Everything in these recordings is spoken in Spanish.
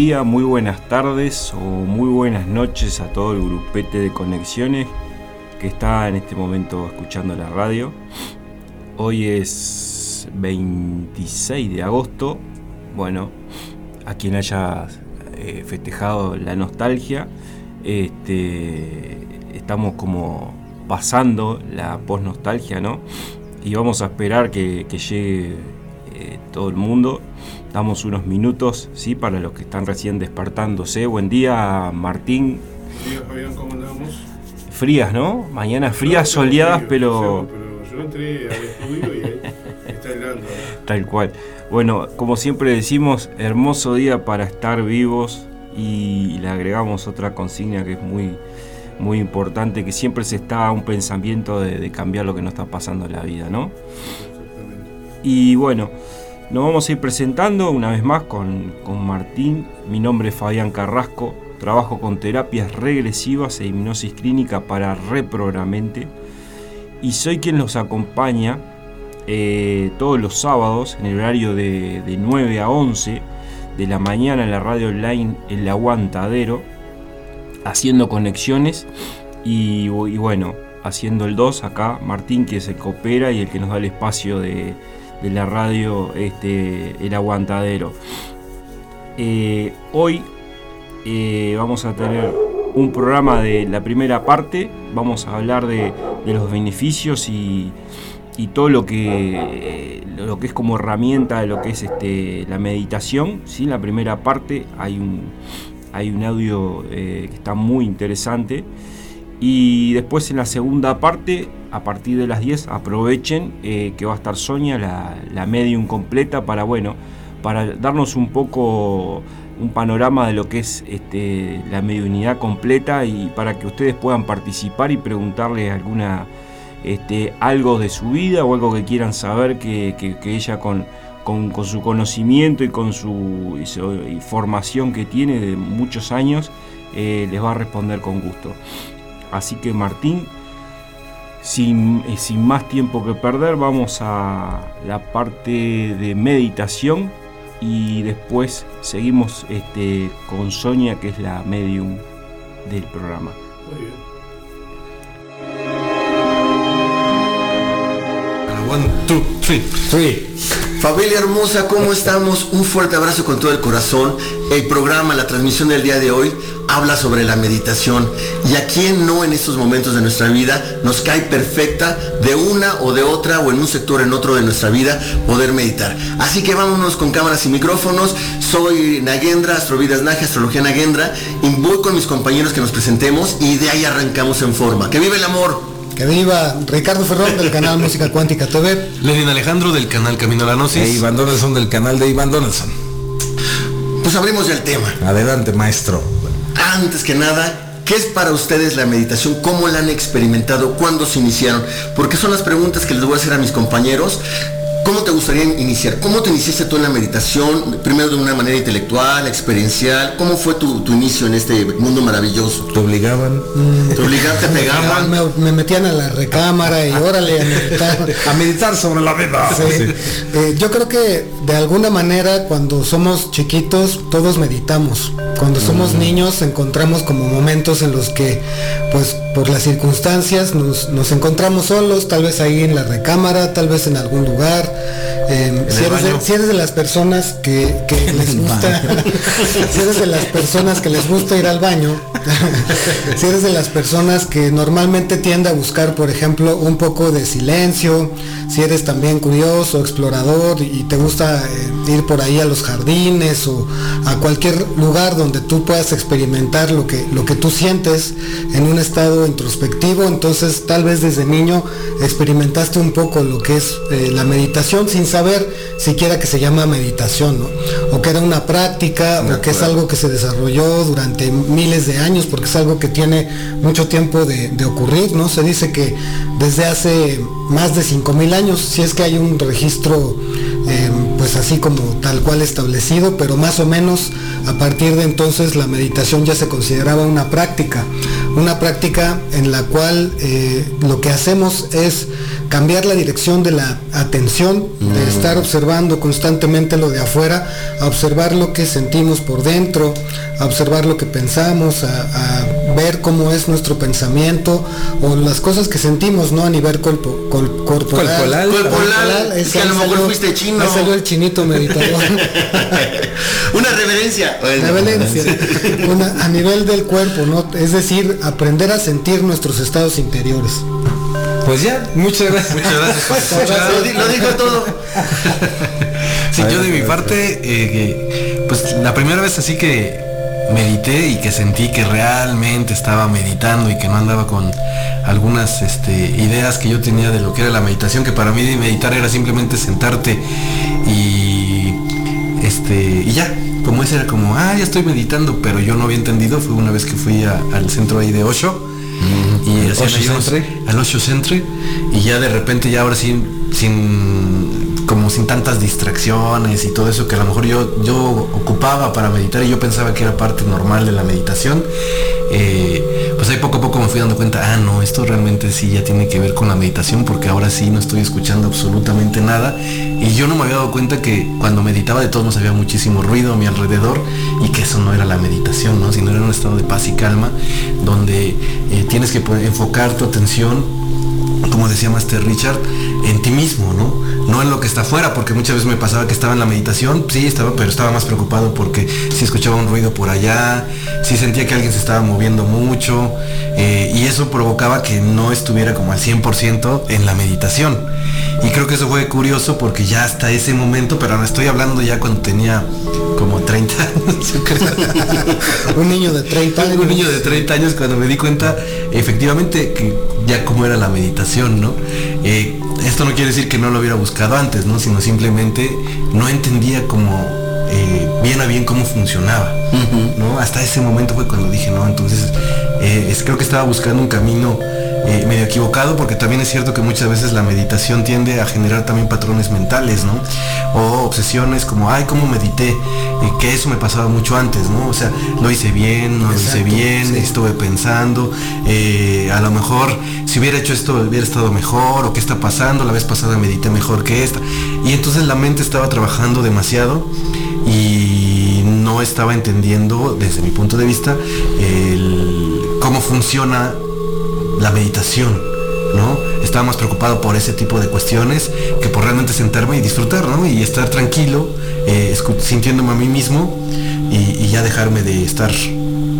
Muy buenas tardes o muy buenas noches a todo el grupete de conexiones que está en este momento escuchando la radio. Hoy es 26 de agosto. Bueno, a quien haya eh, festejado la nostalgia, este, estamos como pasando la post-nostalgia, ¿no? Y vamos a esperar que, llegue eh, todo el mundo Damos unos minutos, ¿sí? Para los que están recién despertándose. Buen día, Martín. Buen día, Fabián, ¿cómo andamos? Frías, ¿no? Mañana frías, soleadas, pero... pero... yo entré al estudio y está helando. Tal cual. Bueno, como siempre decimos, hermoso día para estar vivos y le agregamos otra consigna que es muy, muy importante, que siempre se está a un pensamiento de, de cambiar lo que nos está pasando en la vida, ¿no? Y bueno, nos vamos a ir presentando una vez más con, Martín. Mi nombre es Fabián Carrasco. Trabajo con terapias regresivas e hipnosis clínica para reprogramente. Y soy quien los acompaña eh, todos los sábados en el horario de, 9 a 11 de la mañana en la radio online El Aguantadero, haciendo conexiones y, bueno, haciendo el 2 acá, Martín que es el coopera y el que nos da el espacio de, de la radio este, El Aguantadero. Eh, hoy eh, vamos a tener un programa de la primera parte, vamos a hablar de, los beneficios y, todo lo que, lo que es como herramienta de lo que es este, la meditación. ¿sí? En la primera parte hay un, hay un audio eh, que está muy interesante. Y después en la segunda parte, a partir de las 10, aprovechen eh, que va a estar Sonia, la, la, medium completa, para bueno, para darnos un poco un panorama de lo que es este, la mediunidad completa y para que ustedes puedan participar y preguntarle alguna este, algo de su vida o algo que quieran saber que, ella con, con, su conocimiento y con su, formación que tiene de muchos años eh, les va a responder con gusto. Así que Martín, sin, eh, sin, más tiempo que perder, vamos a la parte de meditación y después seguimos este, con Sonia, que es la medium del programa. Muy bien. One, two, three. Familia hermosa, ¿cómo estamos? Un fuerte abrazo con todo el corazón. El programa, la transmisión del día de hoy habla sobre la meditación y a quién no en estos momentos de nuestra vida nos cae perfecta de una o de otra o en un sector en otro de nuestra vida poder meditar. Así que vámonos con cámaras y micrófonos. Soy Nagendra, Astrovidas Naja, Astrología Nagendra y voy con mis compañeros que nos presentemos y de ahí arrancamos en forma. ¡Que vive el amor! Que viva Ricardo Ferrón del canal Música Cuántica TV. Lenin Alejandro del canal Camino a la Gnosis. E Iván Donaldson del canal de Iván Donaldson. Pues abrimos ya el tema. Adelante, maestro antes que nada, ¿qué es para ustedes la meditación? ¿Cómo la han experimentado? ¿Cuándo se iniciaron? Porque son las preguntas que les voy a hacer a mis compañeros. ¿Cómo te gustaría iniciar? ¿Cómo te iniciaste tú en la meditación? Primero de una manera intelectual, experiencial. ¿Cómo fue tu, inicio en este mundo maravilloso? ¿Te obligaban? ¿Te obligaban? ¿Te pegaban? Me, metían a la recámara y órale a meditar. a meditar sobre la vida. Eh, yo creo que de alguna manera cuando somos chiquitos todos meditamos. Cuando somos mm. niños encontramos como momentos en los que pues por las circunstancias nos, nos encontramos solos, tal vez ahí en la recámara, tal vez en algún lugar si, eres de, las personas que, les gusta, si eres de las personas que les gusta ir al baño, si eres de las personas que normalmente tiende a buscar, por ejemplo, un poco de silencio, si eres también curioso, explorador y te gusta eh, ir por ahí a los jardines o a cualquier lugar donde tú puedas experimentar lo que, lo que tú sientes en un estado introspectivo, entonces tal vez desde niño experimentaste un poco lo que es eh, la meditación sin saber siquiera que se llama meditación, O que era una práctica, o que es algo que se desarrolló durante miles de años, porque es algo que tiene mucho tiempo de, ocurrir, ¿no? Se dice que desde hace más de 5.000 años, si es que hay un registro em, pues así como tal cual establecido, pero más o menos a partir de entonces la meditación ya se consideraba una práctica. Una práctica en la cual eh, lo que hacemos es cambiar la dirección de la atención, de estar observando constantemente lo de afuera, a observar lo que sentimos por dentro, a observar lo que pensamos, a, a ver cómo es nuestro pensamiento o las cosas que sentimos, ¿no? A nivel corpo- col- corporal. Corporal. Corporal, es que a lo mejor fuiste chino. Ahí salió el chinito meditador. Una reverencia. Bueno. Una- a nivel del cuerpo, ¿no? Es decir, aprender a sentir nuestros estados interiores. Pues ya, muchas gracias. Muchas gracias. Lo, di- lo dijo todo. Sí, yo de mi parte, eh, pues la primera vez así que medité y que sentí que realmente estaba meditando y que no andaba con algunas este, ideas que yo tenía de lo que era la meditación, que para mí meditar era simplemente sentarte y este y ya, como ese era como, ah, ya estoy meditando, pero yo no había entendido, fue una vez que fui a- al centro ahí de Osho y hacían Osho al Osho Centre y ya de repente ya ahora sí sin sin tantas distracciones y todo eso que a lo mejor yo yo ocupaba para meditar y yo pensaba que era parte normal de la meditación eh, pues ahí poco a poco me fui dando cuenta ah no esto realmente sí ya tiene que ver con la meditación porque ahora sí no estoy escuchando absolutamente nada y yo no me había dado cuenta que cuando meditaba de todos modos había muchísimo ruido a mi alrededor y que eso no era la meditación no sino era un estado de paz y calma donde eh, tienes que enfocar tu atención como decía Master Richard, en ti mismo, ¿no? No en lo que está afuera, porque muchas veces me pasaba que estaba en la meditación, sí estaba, pero estaba más preocupado porque si escuchaba un ruido por allá, si sentía que alguien se estaba moviendo mucho, eh, y eso provocaba que no estuviera como al 100% en la meditación. Y creo que eso fue curioso porque ya hasta ese momento, pero ahora estoy hablando ya cuando tenía como 30 años. Un niño de 30 años. un niño de 30 años cuando me di cuenta efectivamente que ya cómo era la meditación, ¿no? Eh, esto no quiere decir que no lo hubiera buscado antes, ¿no? Sino simplemente no entendía como eh, bien a bien cómo funcionaba, ¿no? Hasta ese momento fue cuando dije, no, entonces eh, es- creo que estaba buscando un camino eh, medio equivocado porque también es cierto que muchas veces la meditación tiende a generar también patrones mentales, ¿no? O obsesiones como, ay, ¿cómo medité? Eh, que eso me pasaba mucho antes, ¿no? O sea, lo hice bien, no lo hice bien, sí. estuve pensando, eh, a lo mejor si hubiera hecho esto hubiera estado mejor, o qué está pasando, la vez pasada medité mejor que esta. Y entonces la mente estaba trabajando demasiado y no estaba entendiendo, desde mi punto de vista, el- cómo funciona la meditación, ¿no? Estaba más preocupado por ese tipo de cuestiones que por realmente sentarme y disfrutar, ¿no? Y estar tranquilo, eh, sintiéndome a mí mismo y, y ya dejarme de estar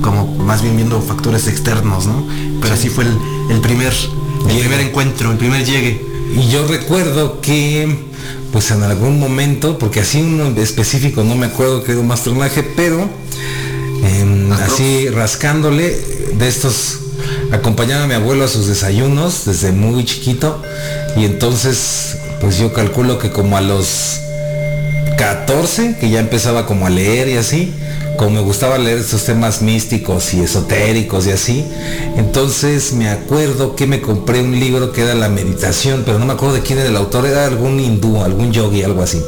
como más bien viendo factores externos, ¿no? Pero así fue el, el primer, el Llegue. primer encuentro, el primer llegue. Y yo recuerdo que, pues en algún momento, porque así uno específico no me acuerdo que era un mastronaje, pero em, así rascándole de estos, acompañaba a mi abuelo a sus desayunos desde muy chiquito y entonces, pues yo calculo que como a los 14, que ya empezaba como a leer y así, como me gustaba leer estos temas místicos y esotéricos y así, entonces me acuerdo que me compré un libro que era la meditación, pero no me acuerdo de quién era el autor, era algún hindú, algún yogi, algo así.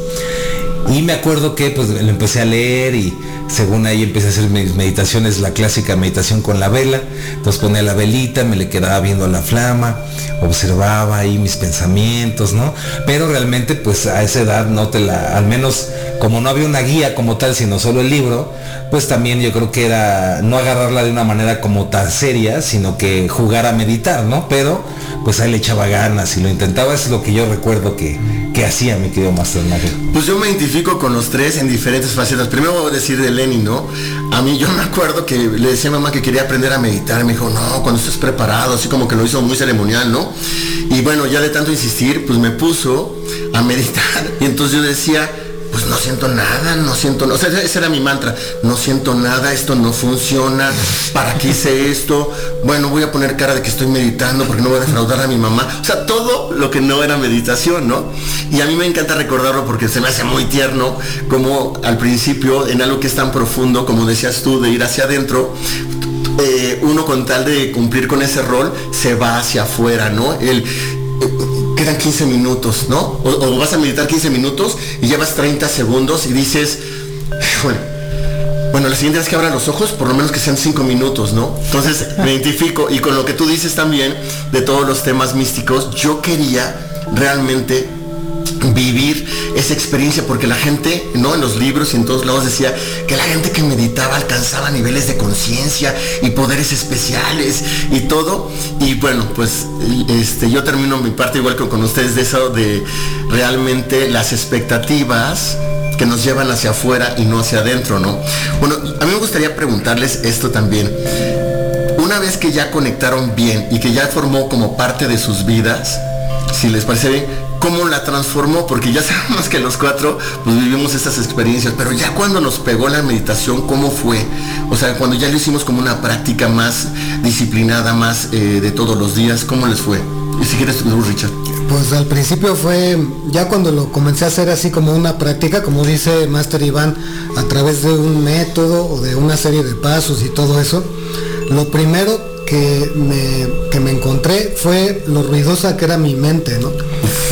Y me acuerdo que pues lo empecé a leer y según ahí empecé a hacer mis meditaciones, la clásica meditación con la vela. Entonces ponía la velita, me le quedaba viendo la flama, observaba ahí mis pensamientos, ¿no? Pero realmente pues a esa edad no te la, al menos como no había una guía como tal, sino solo el libro, pues también yo creo que era no agarrarla de una manera como tan seria, sino que jugar a meditar, ¿no? Pero pues ahí le echaba ganas y lo intentaba, es lo que yo recuerdo que, que hacía mi querido Master Nugget. Pues yo me identifico con los tres en diferentes facetas. Primero voy a decir de Lenny, ¿no? A mí yo me acuerdo que le decía a mamá que quería aprender a meditar. Me dijo, no, cuando estés preparado, así como que lo hizo muy ceremonial, ¿no? Y bueno, ya de tanto insistir, pues me puso a meditar. Y entonces yo decía, pues no siento nada, no siento nada. O sea, ese era mi mantra. No siento nada, esto no funciona. ¿Para qué hice esto? Bueno, voy a poner cara de que estoy meditando porque no voy a defraudar a mi mamá. O sea, todo lo que no era meditación, ¿no? Y a mí me encanta recordarlo porque se me hace muy tierno como al principio, en algo que es tan profundo, como decías tú, de ir hacia adentro, eh, uno con tal de cumplir con ese rol se va hacia afuera, ¿no? El, quedan 15 minutos, ¿no? O, vas a meditar 15 minutos y llevas 30 segundos y dices, híjole, Bueno, la siguiente vez que abra los ojos, por lo menos que sean cinco minutos, ¿no? Entonces me identifico y con lo que tú dices también de todos los temas místicos, yo quería realmente vivir esa experiencia porque la gente, ¿no? En los libros y en todos lados decía que la gente que meditaba alcanzaba niveles de conciencia y poderes especiales y todo. Y bueno, pues este, yo termino mi parte igual que con ustedes de eso de realmente las expectativas que nos llevan hacia afuera y no hacia adentro, ¿no? Bueno, a mí me gustaría preguntarles esto también. Una vez que ya conectaron bien y que ya formó como parte de sus vidas, si les parece bien, cómo la transformó, porque ya sabemos que los cuatro pues, vivimos estas experiencias, pero ya cuando nos pegó la meditación, ¿cómo fue? O sea, cuando ya lo hicimos como una práctica más disciplinada, más eh, de todos los días, ¿cómo les fue? Y si quieres, Richard. Pues al principio fue, ya cuando lo comencé a hacer así como una práctica, como dice Master Iván, a través de un método o de una serie de pasos y todo eso, lo primero que me, que me encontré fue lo ruidosa que era mi mente, ¿no?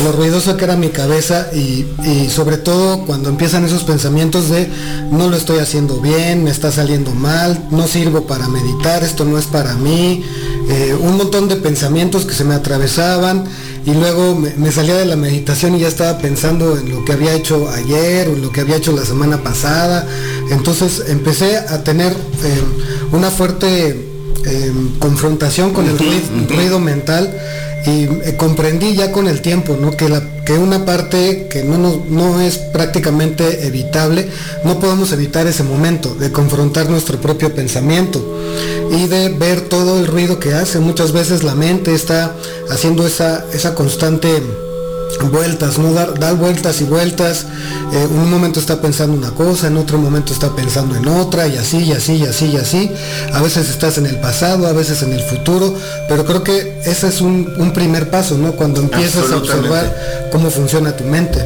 Lo ruidosa que era mi cabeza y, sobre todo cuando empiezan esos pensamientos de no lo estoy haciendo bien, me está saliendo mal, no sirvo para meditar, esto no es para mí, eh, un montón de pensamientos que se me atravesaban y luego me, salía de la meditación y ya estaba pensando en lo que había hecho ayer o en lo que había hecho la semana pasada. Entonces empecé a tener eh, una fuerte Em, confrontación con el ruido, mental y eh, comprendí ya con el tiempo ¿no? que, la, que una parte que no, no es prácticamente evitable, no podemos evitar ese momento de confrontar nuestro propio pensamiento y de ver todo el ruido que hace. Muchas veces la mente está haciendo esa, esa constante vueltas, ¿no? Dar, dar vueltas y vueltas. en un momento está pensando una cosa, en otro momento está pensando en otra, y así, y así, y así, y así. A veces estás en el pasado, a veces en el futuro, pero creo que ese es un, primer paso, ¿no? Cuando empiezas a observar cómo funciona tu mente.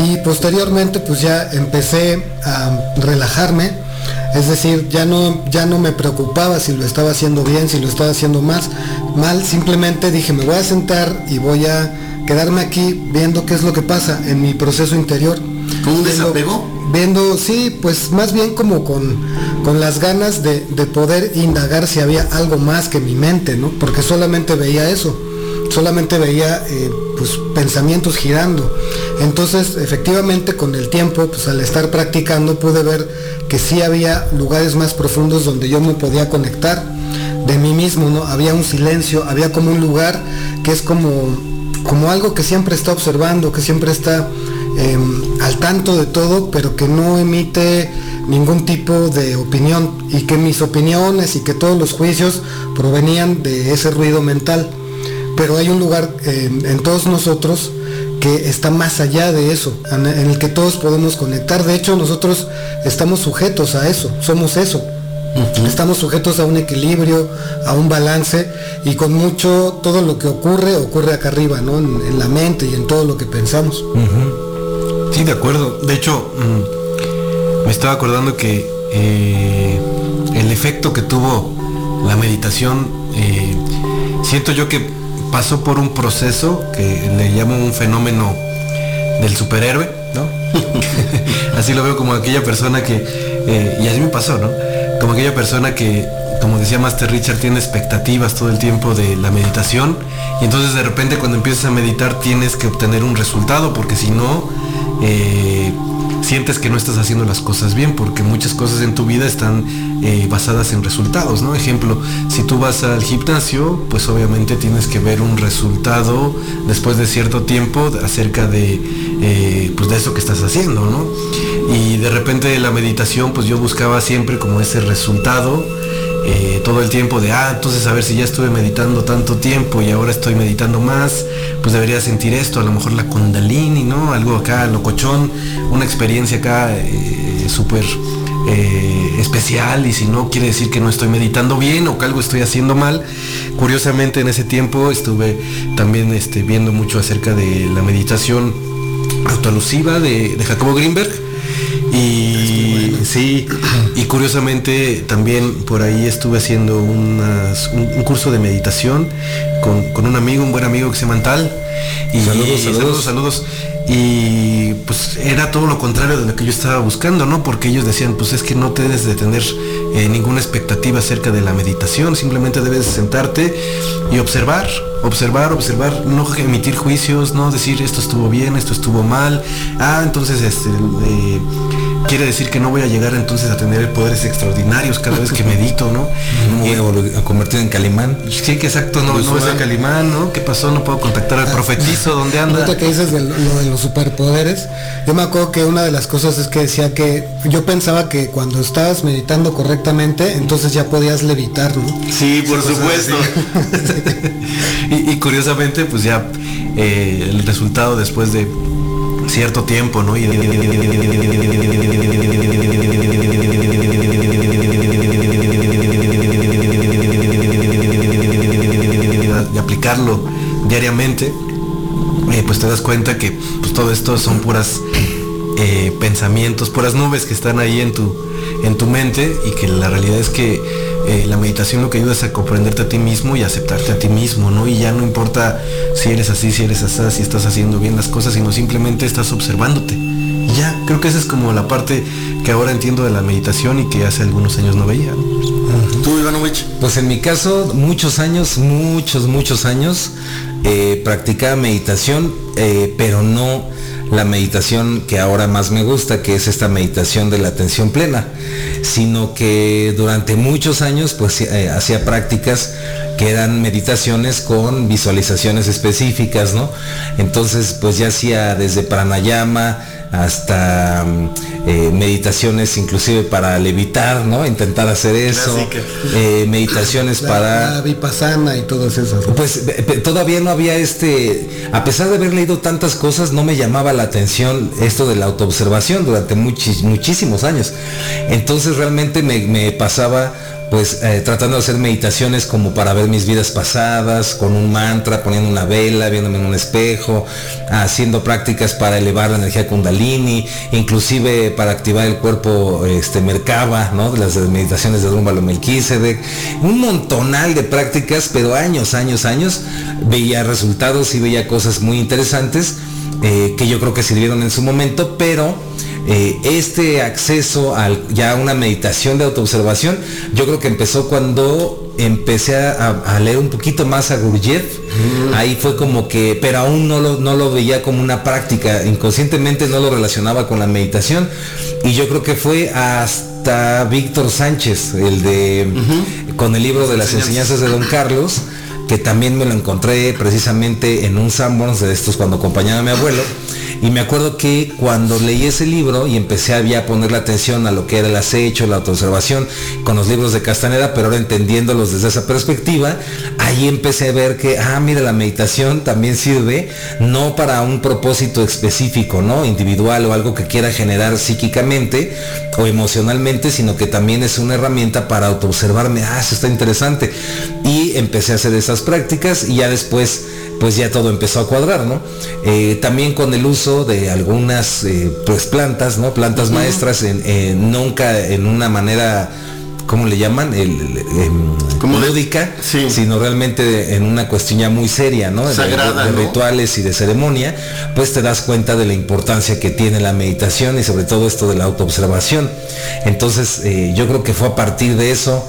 Y posteriormente, pues ya empecé a relajarme. Es decir, ya no, ya no me preocupaba si lo estaba haciendo bien, si lo estaba haciendo más, mal. Simplemente dije, me voy a sentar y voy a quedarme aquí viendo qué es lo que pasa en mi proceso interior. ¿Con un desapego? Viendo, sí, pues más bien como con, con las ganas de, poder indagar si había algo más que mi mente, ¿no? Porque solamente veía eso, solamente veía eh, pues pensamientos girando. Entonces, efectivamente, con el tiempo, pues al estar practicando, pude ver que sí había lugares más profundos donde yo me podía conectar de mí mismo, ¿no? Había un silencio, había como un lugar que es como como algo que siempre está observando, que siempre está em, al tanto de todo, pero que no emite ningún tipo de opinión y que mis opiniones y que todos los juicios provenían de ese ruido mental. Pero hay un lugar em, en todos nosotros que está más allá de eso, en el que todos podemos conectar. De hecho, nosotros estamos sujetos a eso, somos eso. Estamos sujetos a un equilibrio, a un balance y con mucho, todo lo que ocurre, ocurre acá arriba, ¿no? En, la mente y en todo lo que pensamos. Sí, de acuerdo. De hecho, mm, me estaba acordando que eh, el efecto que tuvo la meditación, eh, siento yo que pasó por un proceso que le llamo un fenómeno del superhéroe, ¿no? así lo veo como aquella persona que, eh, y así me pasó, ¿no? Como aquella persona que, como decía Master Richard, tiene expectativas todo el tiempo de la meditación y entonces de repente cuando empiezas a meditar tienes que obtener un resultado porque si no, eh, sientes que no estás haciendo las cosas bien porque muchas cosas en tu vida están eh, basadas en resultados, ¿no? Ejemplo, si tú vas al gimnasio, pues obviamente tienes que ver un resultado después de cierto tiempo acerca de, eh, pues de eso que estás haciendo, ¿no? Y de repente la meditación, pues yo buscaba siempre como ese resultado. Eh, todo el tiempo de, ah, entonces a ver si ya estuve meditando tanto tiempo y ahora estoy meditando más, pues debería sentir esto, a lo mejor la kundalini, ¿no? Algo acá, locochón, una experiencia acá eh, súper eh, especial y si no quiere decir que no estoy meditando bien o que algo estoy haciendo mal. Curiosamente en ese tiempo estuve también este, viendo mucho acerca de la meditación autoalusiva de, de Jacobo Greenberg Y sí, y curiosamente también por ahí estuve haciendo unas- un, un curso de meditación con, con un amigo, un buen amigo que se llama Antal. Y Saludos, saludos. saludos, saludos. Y pues era todo lo contrario de lo que yo estaba buscando, ¿no? Porque ellos decían, pues es que no te debes de tener eh, ninguna expectativa acerca de la meditación, simplemente debes sentarte y observar, observar, observar, no emitir juicios, no decir esto estuvo bien, esto estuvo mal. Ah, entonces este eh, quiere decir que no voy a llegar entonces a tener poderes extraordinarios cada vez que medito, ¿no? No me voy Y- a convertir en Calimán. Sí, que exacto, no, no es ah. el Calimán, ¿no? ¿Qué pasó? No puedo contactar al profetizo, ¿dónde anda? Ahorita que dices de lo, de los superpoderes, yo me acuerdo que una de las cosas es que decía que yo pensaba que cuando estabas meditando correctamente, entonces ya podías levitar, ¿no? Sí, por supuesto. y, y curiosamente, pues ya eh, el resultado después de cierto tiempo, ¿no? Y de aplicarlo diariamente, eh, pues te das cuenta que pues, todo esto son puras eh, pensamientos, puras nubes que están ahí en tu, en tu mente y que la realidad es que eh, la meditación lo que ayuda es a comprenderte a ti mismo y aceptarte a ti mismo, ¿no? Y ya no importa si eres así, si eres así, si estás haciendo bien las cosas, sino simplemente estás observándote. Y ya, creo que esa es como la parte que ahora entiendo de la meditación y que hace algunos años no veía. ¿no? Tú, Ivanovich. Pues en mi caso, muchos años, muchos, muchos años, eh, practicaba meditación, eh, pero no la meditación que ahora más me gusta, que es esta meditación de la atención plena, sino que durante muchos años pues eh, hacía prácticas que eran meditaciones con visualizaciones específicas, ¿no? Entonces pues ya hacía desde pranayama, hasta mm, eh, meditaciones inclusive para levitar, ¿no? Intentar hacer eso, eh, meditaciones La, para... la vipassana y todas esas. ¿no? Pues todavía no había este, a pesar de haber leído tantas cosas, no me llamaba la atención esto de la autoobservación durante muchis- muchísimos años. Entonces realmente me, me pasaba pues eh, tratando de hacer meditaciones como para ver mis vidas pasadas, con un mantra, poniendo una vela, viéndome en un espejo, haciendo prácticas para elevar la energía kundalini, inclusive para activar el cuerpo este Merkaba, ¿no? Las meditaciones de Rúmbalo Melquisedec, un montonal de prácticas, pero años, años, años, veía resultados y veía cosas muy interesantes eh, que yo creo que sirvieron en su momento, pero eh, este acceso al, ya a una meditación de autoobservación, yo creo que empezó cuando empecé a, a leer un poquito más a Gurdjieff. Ahí fue como que, pero aún no lo, no lo veía como una práctica, inconscientemente no lo relacionaba con la meditación. Y yo creo que fue hasta Víctor Sánchez, el de, con el libro de las enseñanzas de Don Carlos, que también me lo encontré precisamente en un Sanborns de estos cuando acompañaba a mi abuelo. Y me acuerdo que cuando leí ese libro y empecé a ya ponerle atención a lo que era el acecho, la autoobservación, con los libros de Castaneda, pero ahora entendiéndolos desde esa perspectiva, ahí empecé a ver que, ah, mira, la meditación también sirve no para un propósito específico, ¿no? Individual o algo que quiera generar psíquicamente o emocionalmente, sino que también es una herramienta para autoobservarme, ah, eso está interesante. Y empecé a hacer esas prácticas y ya después pues ya todo empezó a cuadrar, ¿no? Eh, también con el uso de algunas eh, pues plantas, ¿no? Plantas maestras, en, nunca en una manera, ¿cómo le llaman? El, el- em, lúdica, sí. sino realmente en una cuestión ya muy seria, ¿no? De- Sagrada, de, de ¿no? rituales y de ceremonia, pues te das cuenta de la importancia que tiene la meditación y sobre todo esto de la autoobservación. Entonces, eh, yo creo que fue a partir de eso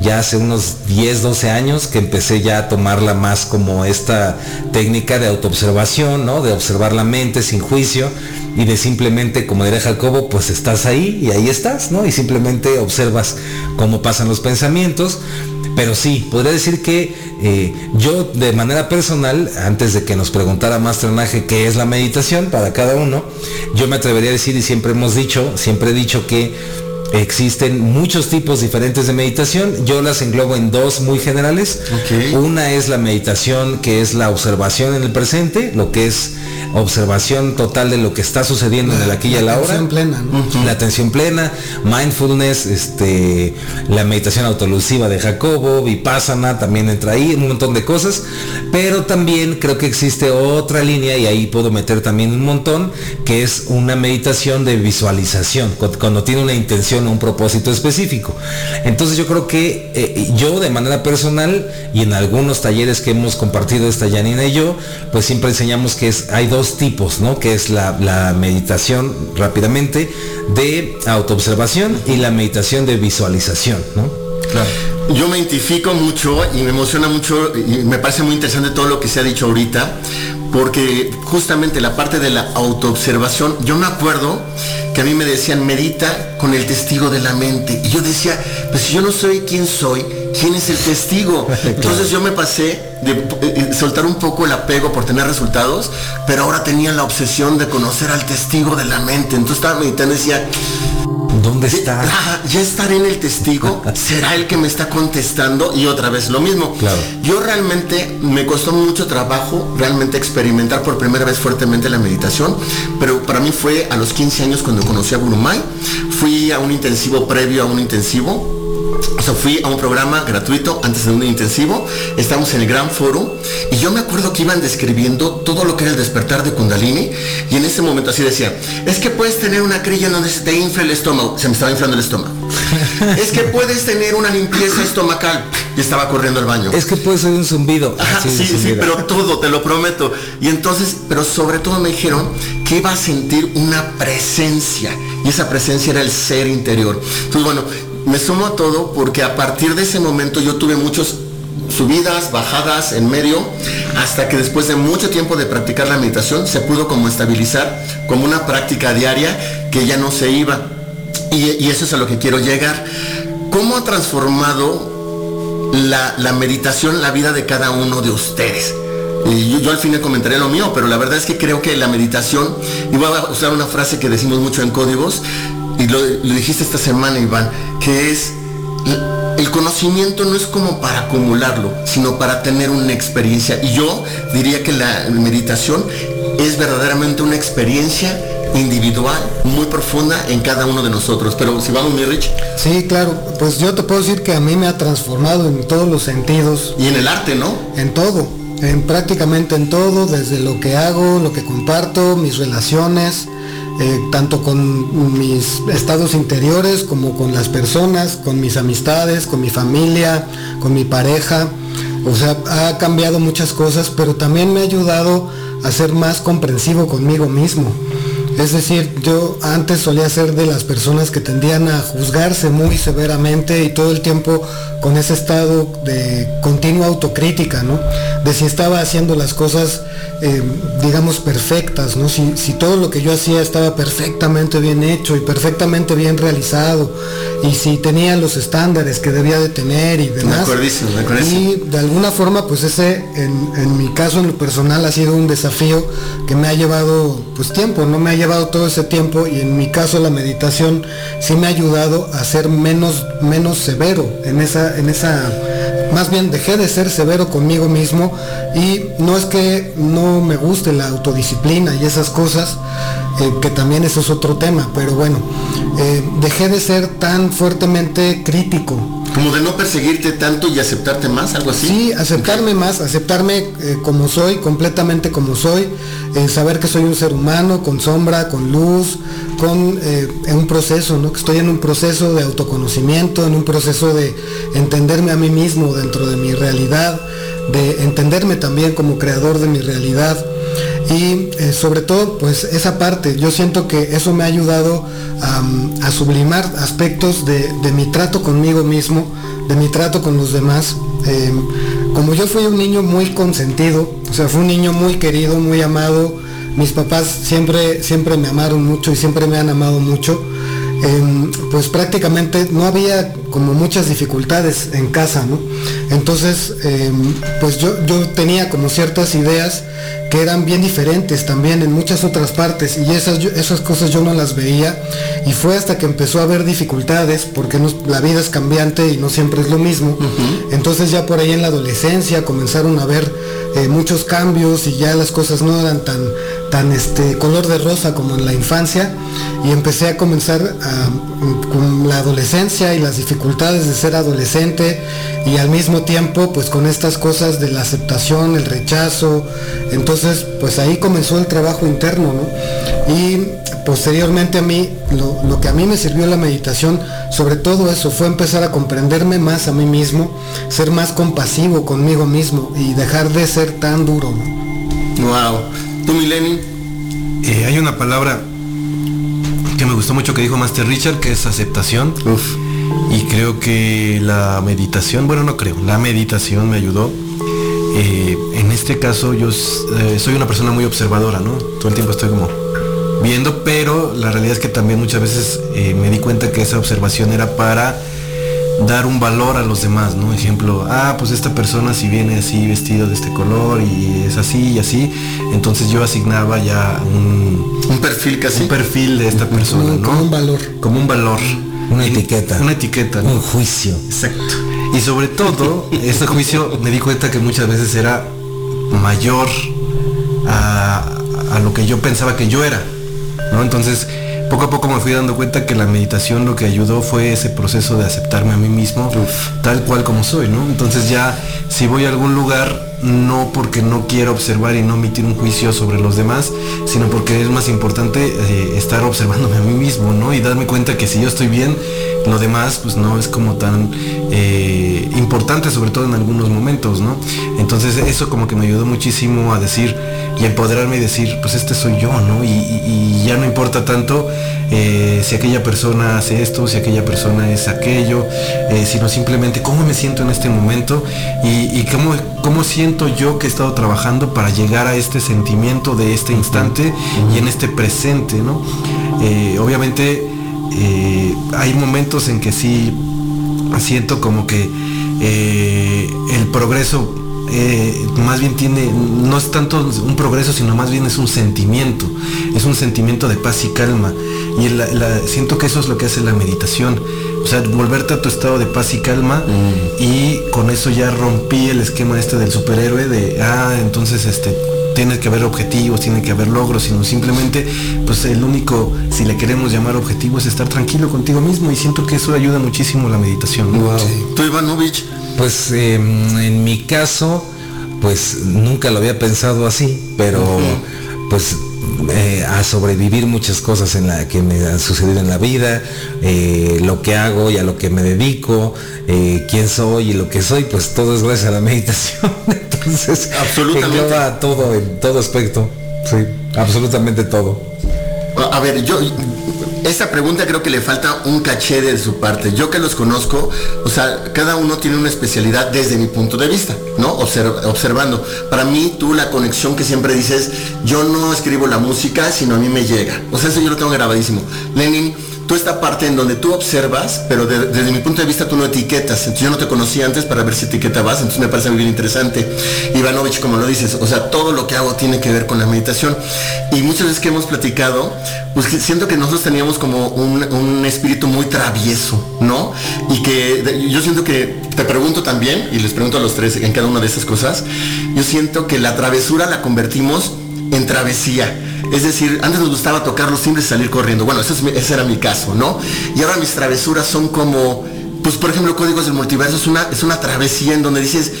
ya hace unos 10, 12 años que empecé ya a tomarla más como esta técnica de autoobservación, ¿no? De observar la mente sin juicio y de simplemente, como diría Jacobo, pues estás ahí y ahí estás, ¿no? Y simplemente observas cómo pasan los pensamientos. Pero sí, podría decir que eh, yo de manera personal, antes de que nos preguntara Master Naje qué es la meditación para cada uno, yo me atrevería a decir y siempre hemos dicho, siempre he dicho que Existen muchos tipos diferentes de meditación. Yo las englobo en dos muy generales. Una es la meditación que es la observación en el presente, lo que es observación total de lo que está sucediendo en el aquí y a la hora. atención plena, ¿no? La atención plena, mindfulness, este, la meditación autolusiva de Jacobo, Vipassana también entra ahí, un montón de cosas. Pero también creo que existe otra línea y ahí puedo meter también un montón, que es una meditación de visualización, cu- cuando tiene una intención o un propósito específico. Entonces yo creo que eh, yo de manera personal y en algunos talleres que hemos compartido esta Janina y yo, pues siempre enseñamos que es, hay dos tipos, ¿no? Que es la, la meditación rápidamente de autoobservación y la meditación de visualización, ¿no? Claro. Yo me identifico mucho y me emociona mucho y me parece muy interesante todo lo que se ha dicho ahorita, porque justamente la parte de la autoobservación, yo me acuerdo que a mí me decían, medita con el testigo de la mente. Y yo decía, pues si yo no soy quien soy, ¿quién es el testigo? Entonces yo me pasé de eh, eh, soltar un poco el apego por tener resultados, pero ahora tenía la obsesión de conocer al testigo de la mente. Entonces estaba meditando y decía, ¿Dónde está? Ah, ya estaré en el testigo, será el que me está contestando y otra vez lo mismo. Claro. Yo realmente me costó mucho trabajo realmente experimentar por primera vez fuertemente la meditación, pero para mí fue a los 15 años cuando conocí a Gurumay. Fui a un intensivo previo a un intensivo. O sea, fui a un programa gratuito antes de un intensivo, estamos en el gran foro y yo me acuerdo que iban describiendo todo lo que era el despertar de Kundalini y en ese momento así decía, es que puedes tener una crilla en donde se te infla el estómago, se me estaba inflando el estómago. es que puedes tener una limpieza estomacal y estaba corriendo al baño. Es que puede ser un zumbido. Ajá, sí, sí, zumbido. pero todo, te lo prometo. Y entonces, pero sobre todo me dijeron que iba a sentir una presencia. Y esa presencia era el ser interior. Entonces, bueno, me sumo a todo porque a partir de ese momento yo tuve muchos subidas, bajadas en medio, hasta que después de mucho tiempo de practicar la meditación se pudo como estabilizar como una práctica diaria que ya no se iba. Y, eso es a lo que quiero llegar. ¿Cómo ha transformado la, meditación la vida de cada uno de ustedes? Yo, al final comentaré lo mío, pero la verdad es que creo que la meditación, y voy a usar una frase que decimos mucho en códigos, y lo dijiste esta semana, Iván, que es, el conocimiento no es como para acumularlo, sino para tener una experiencia. Y yo diría que la meditación es verdaderamente una experiencia individual, muy profunda en cada uno de nosotros. Pero si vamos, mi Rich, Sí, claro, pues yo te puedo decir que a mí me ha transformado en todos los sentidos, y en el arte, ¿no? en todo, en prácticamente en todo, desde lo que hago, lo que comparto, mis relaciones, eh, tanto con mis estados interiores como con las personas, con mis amistades, con mi familia, con mi pareja. O sea, ha cambiado muchas cosas, pero también me ha ayudado a ser más comprensivo conmigo mismo. Es decir, yo antes solía ser de las personas que tendían a juzgarse muy severamente y todo el tiempo con ese estado de continua autocrítica, ¿no? De si estaba haciendo las cosas, eh, digamos, perfectas, ¿no? Si, si todo lo que yo hacía estaba perfectamente bien hecho y perfectamente bien realizado y si tenía los estándares que debía de tener y demás. me. Y de alguna forma, pues ese, en, en mi caso, en lo personal, ha sido un desafío que me ha llevado, pues tiempo, no me ha llevado todo ese tiempo y en mi caso la meditación sí me ha ayudado a ser menos, menos severo en esa, en esa, más bien dejé de ser severo conmigo mismo y no es que no me guste la autodisciplina y esas cosas, eh, que también eso es otro tema, pero bueno, eh, dejé de ser tan fuertemente crítico Como de no perseguirte tanto y aceptarte más, algo así. Sí, aceptarme más, aceptarme eh, como soy, completamente como soy, eh, saber que soy un ser humano, con sombra, con luz, con eh, en un proceso, ¿no? Que estoy en un proceso de autoconocimiento, en un proceso de entenderme a mí mismo dentro de mi realidad, de entenderme también como creador de mi realidad. Y eh, sobre todo, pues esa parte, yo siento que eso me ha ayudado a, sublimar aspectos de, de mi trato conmigo mismo, de mi trato con los demás. Eh, como yo fui un niño muy consentido, o sea, fue un niño muy querido, muy amado, mis papás siempre, siempre me amaron mucho y siempre me han amado mucho, eh, pues prácticamente no había como muchas dificultades en casa, ¿no? Entonces, em, pues yo, yo tenía como ciertas ideas que eran bien diferentes también en muchas otras partes y esas, esas cosas yo no las veía y fue hasta que empezó a haber dificultades porque la vida es cambiante y no siempre es lo mismo. Entonces ya por ahí en la adolescencia comenzaron a ver eh, muchos cambios y ya las cosas no eran tan, tan este, color de rosa como en la infancia y empecé a comenzar con la adolescencia y las dificultades de ser adolescente y al mismo tiempo pues con estas cosas de la aceptación, el rechazo. Entonces pues ahí comenzó el trabajo interno, ¿no? Y posteriormente a mí, lo, lo, que a mí me sirvió la meditación, sobre todo eso, fue empezar a comprenderme más a mí mismo, ser más compasivo conmigo mismo y dejar de ser tan duro. ¿no? Wow. ¿Tú, Mileni? Eh, hay una palabra que me gustó mucho que dijo Master Richard, que es aceptación. Uf. Y creo que la meditación, bueno, no creo, la meditación me ayudó. Eh, en este caso yo eh, soy una persona muy observadora, ¿no? Todo el tiempo estoy como viendo, pero la realidad es que también muchas veces eh, me di cuenta que esa observación era para dar un valor a los demás, ¿no? Ejemplo, ah, pues esta persona si viene así vestido de este color y es así y así, entonces yo asignaba ya un, un perfil casi. Un perfil de esta persona, ¿no? Como un valor. Como un valor. Una etiqueta. Una etiqueta. Un juicio. Exacto. Y sobre todo, este juicio me di cuenta que muchas veces era mayor a, a lo que yo pensaba que yo era. ¿no? Entonces, poco a poco me fui dando cuenta que la meditación lo que ayudó fue ese proceso de aceptarme a mí mismo tal cual como soy, ¿no? Entonces ya si voy a algún lugar, no porque no quiero observar y no emitir un juicio sobre los demás, sino porque es más importante eh, estar observándome a mí mismo, ¿no? Y darme cuenta que si yo estoy bien, lo demás pues no es como tan eh, importante, sobre todo en algunos momentos, ¿no? Entonces eso como que me ayudó muchísimo a decir y empoderarme y decir, pues este soy yo, ¿no? Y, ya no importa tanto eh, si aquella persona hace esto, si aquella persona es aquello, sino simplemente cómo me siento en este momento y, cómo, cómo siento yo que he estado trabajando para llegar a este sentimiento de este instante y en este presente, ¿no? obviamente eh, hay momentos en que sí siento como que eh, el progreso eh, más bien tiene, no es tanto un progreso, sino más bien es un sentimiento, es un sentimiento de paz y calma. Y siento que eso es lo que hace la meditación. O sea, volverte a tu estado de paz y calma mm. y con eso ya rompí el esquema este del superhéroe de, ah, entonces este, tiene que haber objetivos, tiene que haber logros, sino simplemente, pues el único, si le queremos llamar objetivo, es estar tranquilo contigo mismo y siento que eso ayuda muchísimo la meditación. ¿Tú, Ivanovich? Pues em, en mi caso, pues nunca lo había pensado así, pero pues eh, a sobrevivir muchas cosas en la que me han sucedido en la vida, eh, lo que hago y a lo que me dedico, eh, quién soy y lo que soy, pues todo es gracias a la meditación. Entonces, absolutamente todo en todo aspecto. Sí, absolutamente todo. A ver, yo esta pregunta creo que le falta un caché de su parte. Yo que los conozco, o sea, cada uno tiene una especialidad desde mi punto de vista, ¿no? observando. Para mí, tú la conexión que siempre dices, yo no escribo la música, sino a mí me llega. O sea, eso yo lo tengo grabadísimo. Lenin, tú esta parte en donde tú observas, pero desde mi punto de vista tú no etiquetas. Entonces yo no te conocía antes para ver si etiquetabas, entonces me parece muy bien interesante. Ivanovich, como lo dices, o sea, todo lo que hago tiene que ver con la meditación. Y muchas veces que hemos platicado, pues siento que nosotros teníamos como un, un espíritu muy travieso, ¿no? Y que yo siento que, te pregunto también, y les pregunto a los tres en cada una de esas cosas, yo siento que la travesura la convertimos en travesía es decir, antes nos gustaba tocar los timbres y salir corriendo. Bueno, ese, era mi caso, ¿no? Y ahora mis travesuras son como, pues por ejemplo, Códigos del Multiverso es una, es una travesía en donde dices,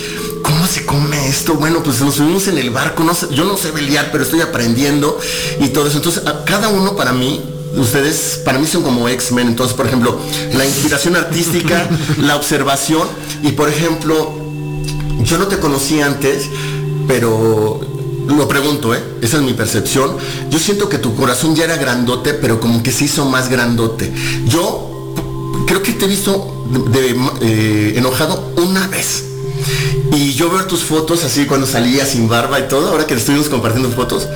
¿cómo se come esto? Bueno, pues nos subimos en el barco, no yo no sé pelear, pero estoy aprendiendo y todo eso. Entonces, cada uno para mí ustedes para mí son como X-Men, entonces por ejemplo, la inspiración artística, la observación y por ejemplo, yo no te conocí antes, pero lo pregunto, ¿eh? Esa es mi percepción. Yo siento que tu corazón ya era grandote, pero como que se hizo más grandote. Yo creo que te he visto eh, enojado una vez. Y yo veo tus fotos así cuando salías sin barba y todo, ahora que estuvimos compartiendo fotos,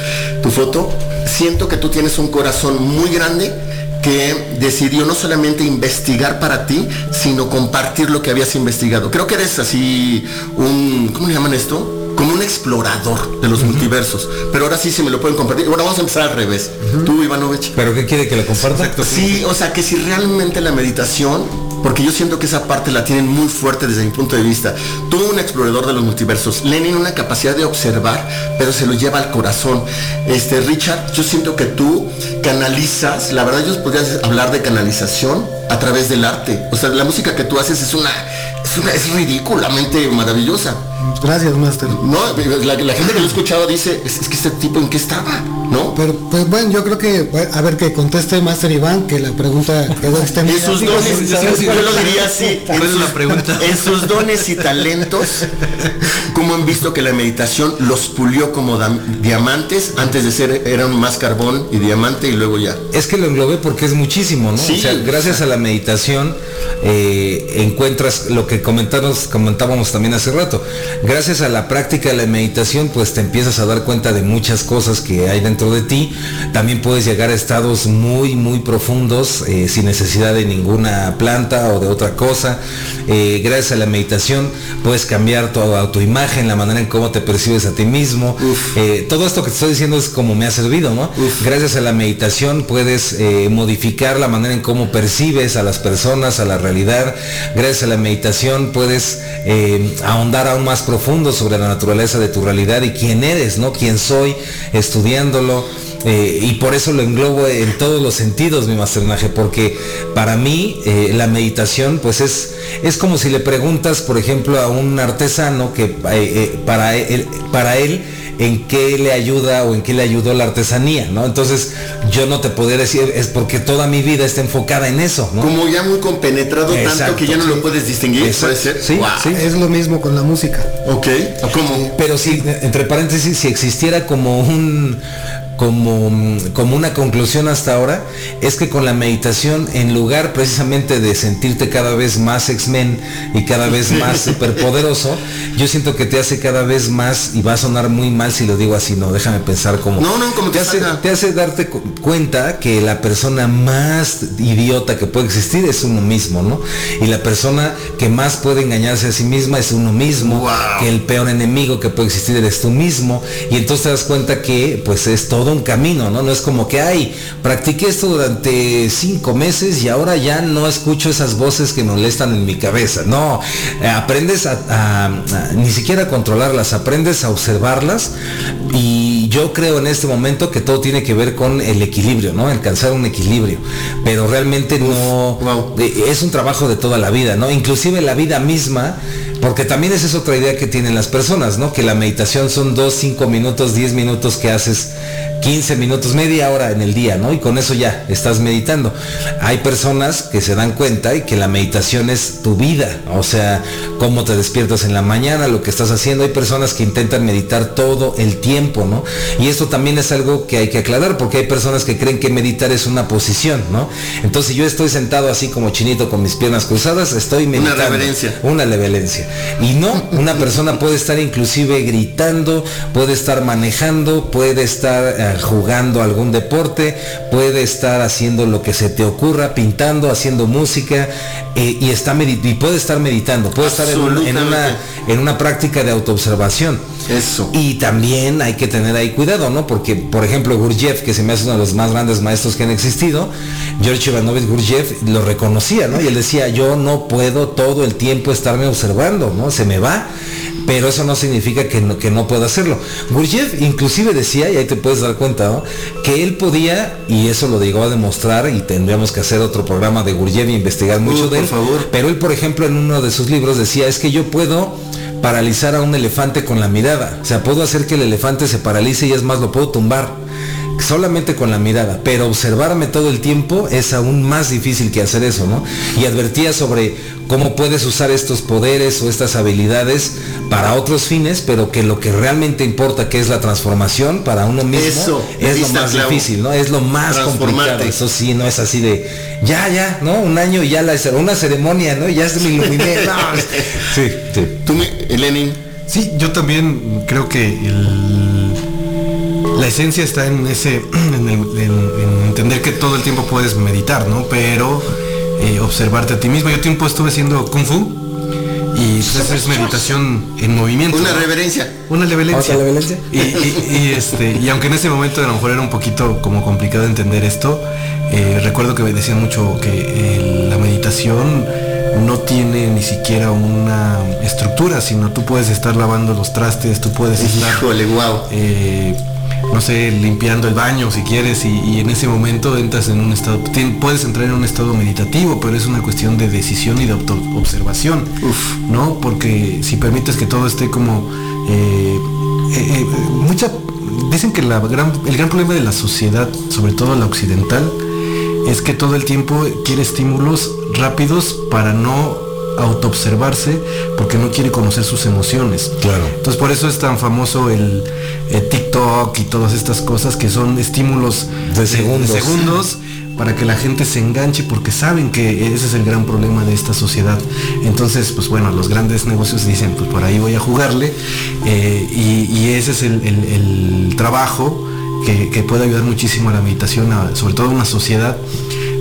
tu foto, siento que tú tienes un corazón muy grande que decidió no solamente investigar para ti, sino compartir lo que habías investigado. Creo que eres así un, ¿cómo le llaman esto? Como un explorador de los multiversos. Pero ahora sí, si me lo pueden compartir. Bueno, vamos a empezar al revés. Tú, Ivanovich. ¿Pero qué quiere que le comparta? Sí, o sea, que si realmente la meditación porque yo siento que esa parte la tienen muy fuerte desde mi punto de vista. Tú un explorador de los multiversos, Lenin una capacidad de observar, pero se lo lleva al corazón. Este Richard, yo siento que tú canalizas, la verdad yo podría hablar de canalización a través del arte. O sea, la música que tú haces es una es, una, es ridículamente maravillosa. Gracias, Master. No, la, la gente que lo ha escuchado dice, es, es, que este tipo en qué estaba, ¿no? Pero, pues bueno, yo creo que, a ver, que conteste Master Iván, que la pregunta quedó extendida. En sus dones, yo lo diría así. ¿Cuál es la pregunta? En sus dones y talentos, ¿cómo han visto que la meditación los pulió como diamantes? Antes de ser, eran más carbón y diamante y luego ya. Es que lo englobé porque es muchísimo, ¿no? Sí, o sea, gracias a la meditación eh, encuentras lo que comentamos, comentábamos también hace rato. Gracias a la práctica de la meditación, pues te empiezas a dar cuenta de muchas cosas que hay dentro de ti. También puedes llegar a estados muy, muy profundos, eh, sin necesidad de ninguna planta o de otra cosa. Eh, gracias a la meditación puedes cambiar tu autoimagen, la manera en cómo te percibes a ti mismo. Eh, todo esto que te estoy diciendo es como me ha servido, ¿no? Uf. Gracias a la meditación puedes modificar la manera en cómo percibes a las personas, a la realidad. Gracias a la meditación puedes ahondar aún más profundo sobre la naturaleza de tu realidad y quién eres, ¿no? Quién soy, estudiándolo. Eh, y por eso lo englobo en todos los sentidos mi masternaje, porque para mí eh, la meditación pues es, es como si le preguntas, por ejemplo, a un artesano que eh, para, él, para él en qué le ayuda o en qué le ayudó la artesanía, ¿no? Entonces yo no te podría decir, es porque toda mi vida está enfocada en eso, ¿no? Como ya muy compenetrado tanto que ya no sí. lo puedes distinguir, Exacto, puede ser. sí, Wow. sí. Es lo mismo con la música. Ok, ¿cómo? Pero si, entre paréntesis, si existiera como un como, como una conclusión hasta ahora, es que con la meditación, en lugar precisamente de sentirte cada vez más X-Men y cada vez más superpoderoso, yo siento que te hace cada vez más, y va a sonar muy mal si lo digo así, no, déjame pensar como... No, no, como te te hace, te hace darte cu- cuenta que la persona más idiota que puede existir es uno mismo, ¿no? Y la persona que más puede engañarse a sí misma es uno mismo, Wow. que el peor enemigo que puede existir eres tú mismo, y entonces te das cuenta que pues es todo un camino, ¿no? No es como que, ay, practiqué esto durante cinco meses y ahora ya no escucho esas voces que molestan en mi cabeza, no, aprendes a, a- a- ni siquiera a controlarlas, aprendes a observarlas y yo creo en este momento que todo tiene que ver con el equilibrio, ¿no? Alcanzar un equilibrio, pero realmente no wow. eh, es un trabajo de toda la vida, ¿no? Inclusive la vida misma, porque también esa es otra idea que tienen las personas, ¿no? Que la meditación son dos, cinco minutos, 10 minutos que haces 15 minutos, media hora en el día, ¿no? Y con eso ya estás meditando. Hay personas que se dan cuenta y que la meditación es tu vida, o sea, cómo te despiertas en la mañana, lo que estás haciendo. Hay personas que intentan meditar todo el tiempo, ¿no? Y esto también es algo que hay que aclarar, porque hay personas que creen que meditar es una posición, ¿no? Entonces yo estoy sentado así como chinito con mis piernas cruzadas, estoy meditando. reverencia. Una reverencia. Y no, una persona puede estar inclusive gritando, puede estar manejando, puede estar jugando algún deporte, puede estar haciendo lo que se te ocurra, pintando, haciendo música, eh, y, está y puede estar meditando, puede estar en, en una, en una práctica de autoobservación. Eso. Y también hay que tener ahí cuidado, ¿no? Porque, por ejemplo, Gurdjieff, que se me hace uno de los más grandes maestros que han existido, George Ivanovich Gurdjieff lo reconocía, ¿no? Y él decía, yo no puedo todo el tiempo estarme observando, ¿no? Se me va. Pero eso no significa que no, que no pueda hacerlo. Gurdjieff inclusive decía, y ahí te puedes dar cuenta, ¿no? que él podía, y eso lo llegó a demostrar, y tendríamos que hacer otro programa de Gurdjieff e investigar mucho Uh, de por él. favor. Pero él, por ejemplo, en uno de sus libros decía, es que yo puedo paralizar a un elefante con la mirada. O sea, puedo hacer que el elefante se paralice y es más, lo puedo tumbar solamente con la mirada, pero observarme todo el tiempo es aún más difícil que hacer eso, ¿no? Y advertía sobre cómo puedes usar estos poderes o estas habilidades para otros fines, pero que lo que realmente importa, que es la transformación para uno mismo, Eso, es lo más clavo. difícil, ¿no? Es lo más complicado. Eso sí, no es así de, ya, ya, ¿no? Un año y ya la una ceremonia, ¿no? Ya se me iluminé. No, sí, sí. Tú, Lenin, Sí, yo también creo que el, la esencia está en ese, en, entender que todo el tiempo puedes meditar, ¿no? Pero eh, observarte a ti mismo. Yo tiempo estuve haciendo kung fu y pues, es meditación en movimiento. Una reverencia. Una reverencia. Y, este, y aunque en ese momento a lo mejor era un poquito como complicado entender esto, eh, recuerdo que me decían mucho que eh, la meditación no tiene ni siquiera una estructura, sino tú puedes estar lavando los trastes, tú puedes estar... Eh, no sé, limpiando el baño si quieres y, en ese momento entras en un estado, puedes entrar en un estado meditativo, pero es una cuestión de decisión y de observación, ¿no? Porque si permites que todo esté como... Eh, eh, mucha, dicen que la gran, el gran problema de la sociedad, sobre todo la occidental, es que todo el tiempo quiere estímulos rápidos para no autoobservarse porque no quiere conocer sus emociones. Claro. Entonces por eso es tan famoso el, TikTok y todas estas cosas que son estímulos de segundos. para que la gente se enganche porque saben que ese es el gran problema de esta sociedad. Entonces, pues bueno, los grandes negocios dicen, pues por ahí voy a jugarle eh, y, ese es el trabajo que, puede ayudar muchísimo a la meditación, sobre todo a una sociedad,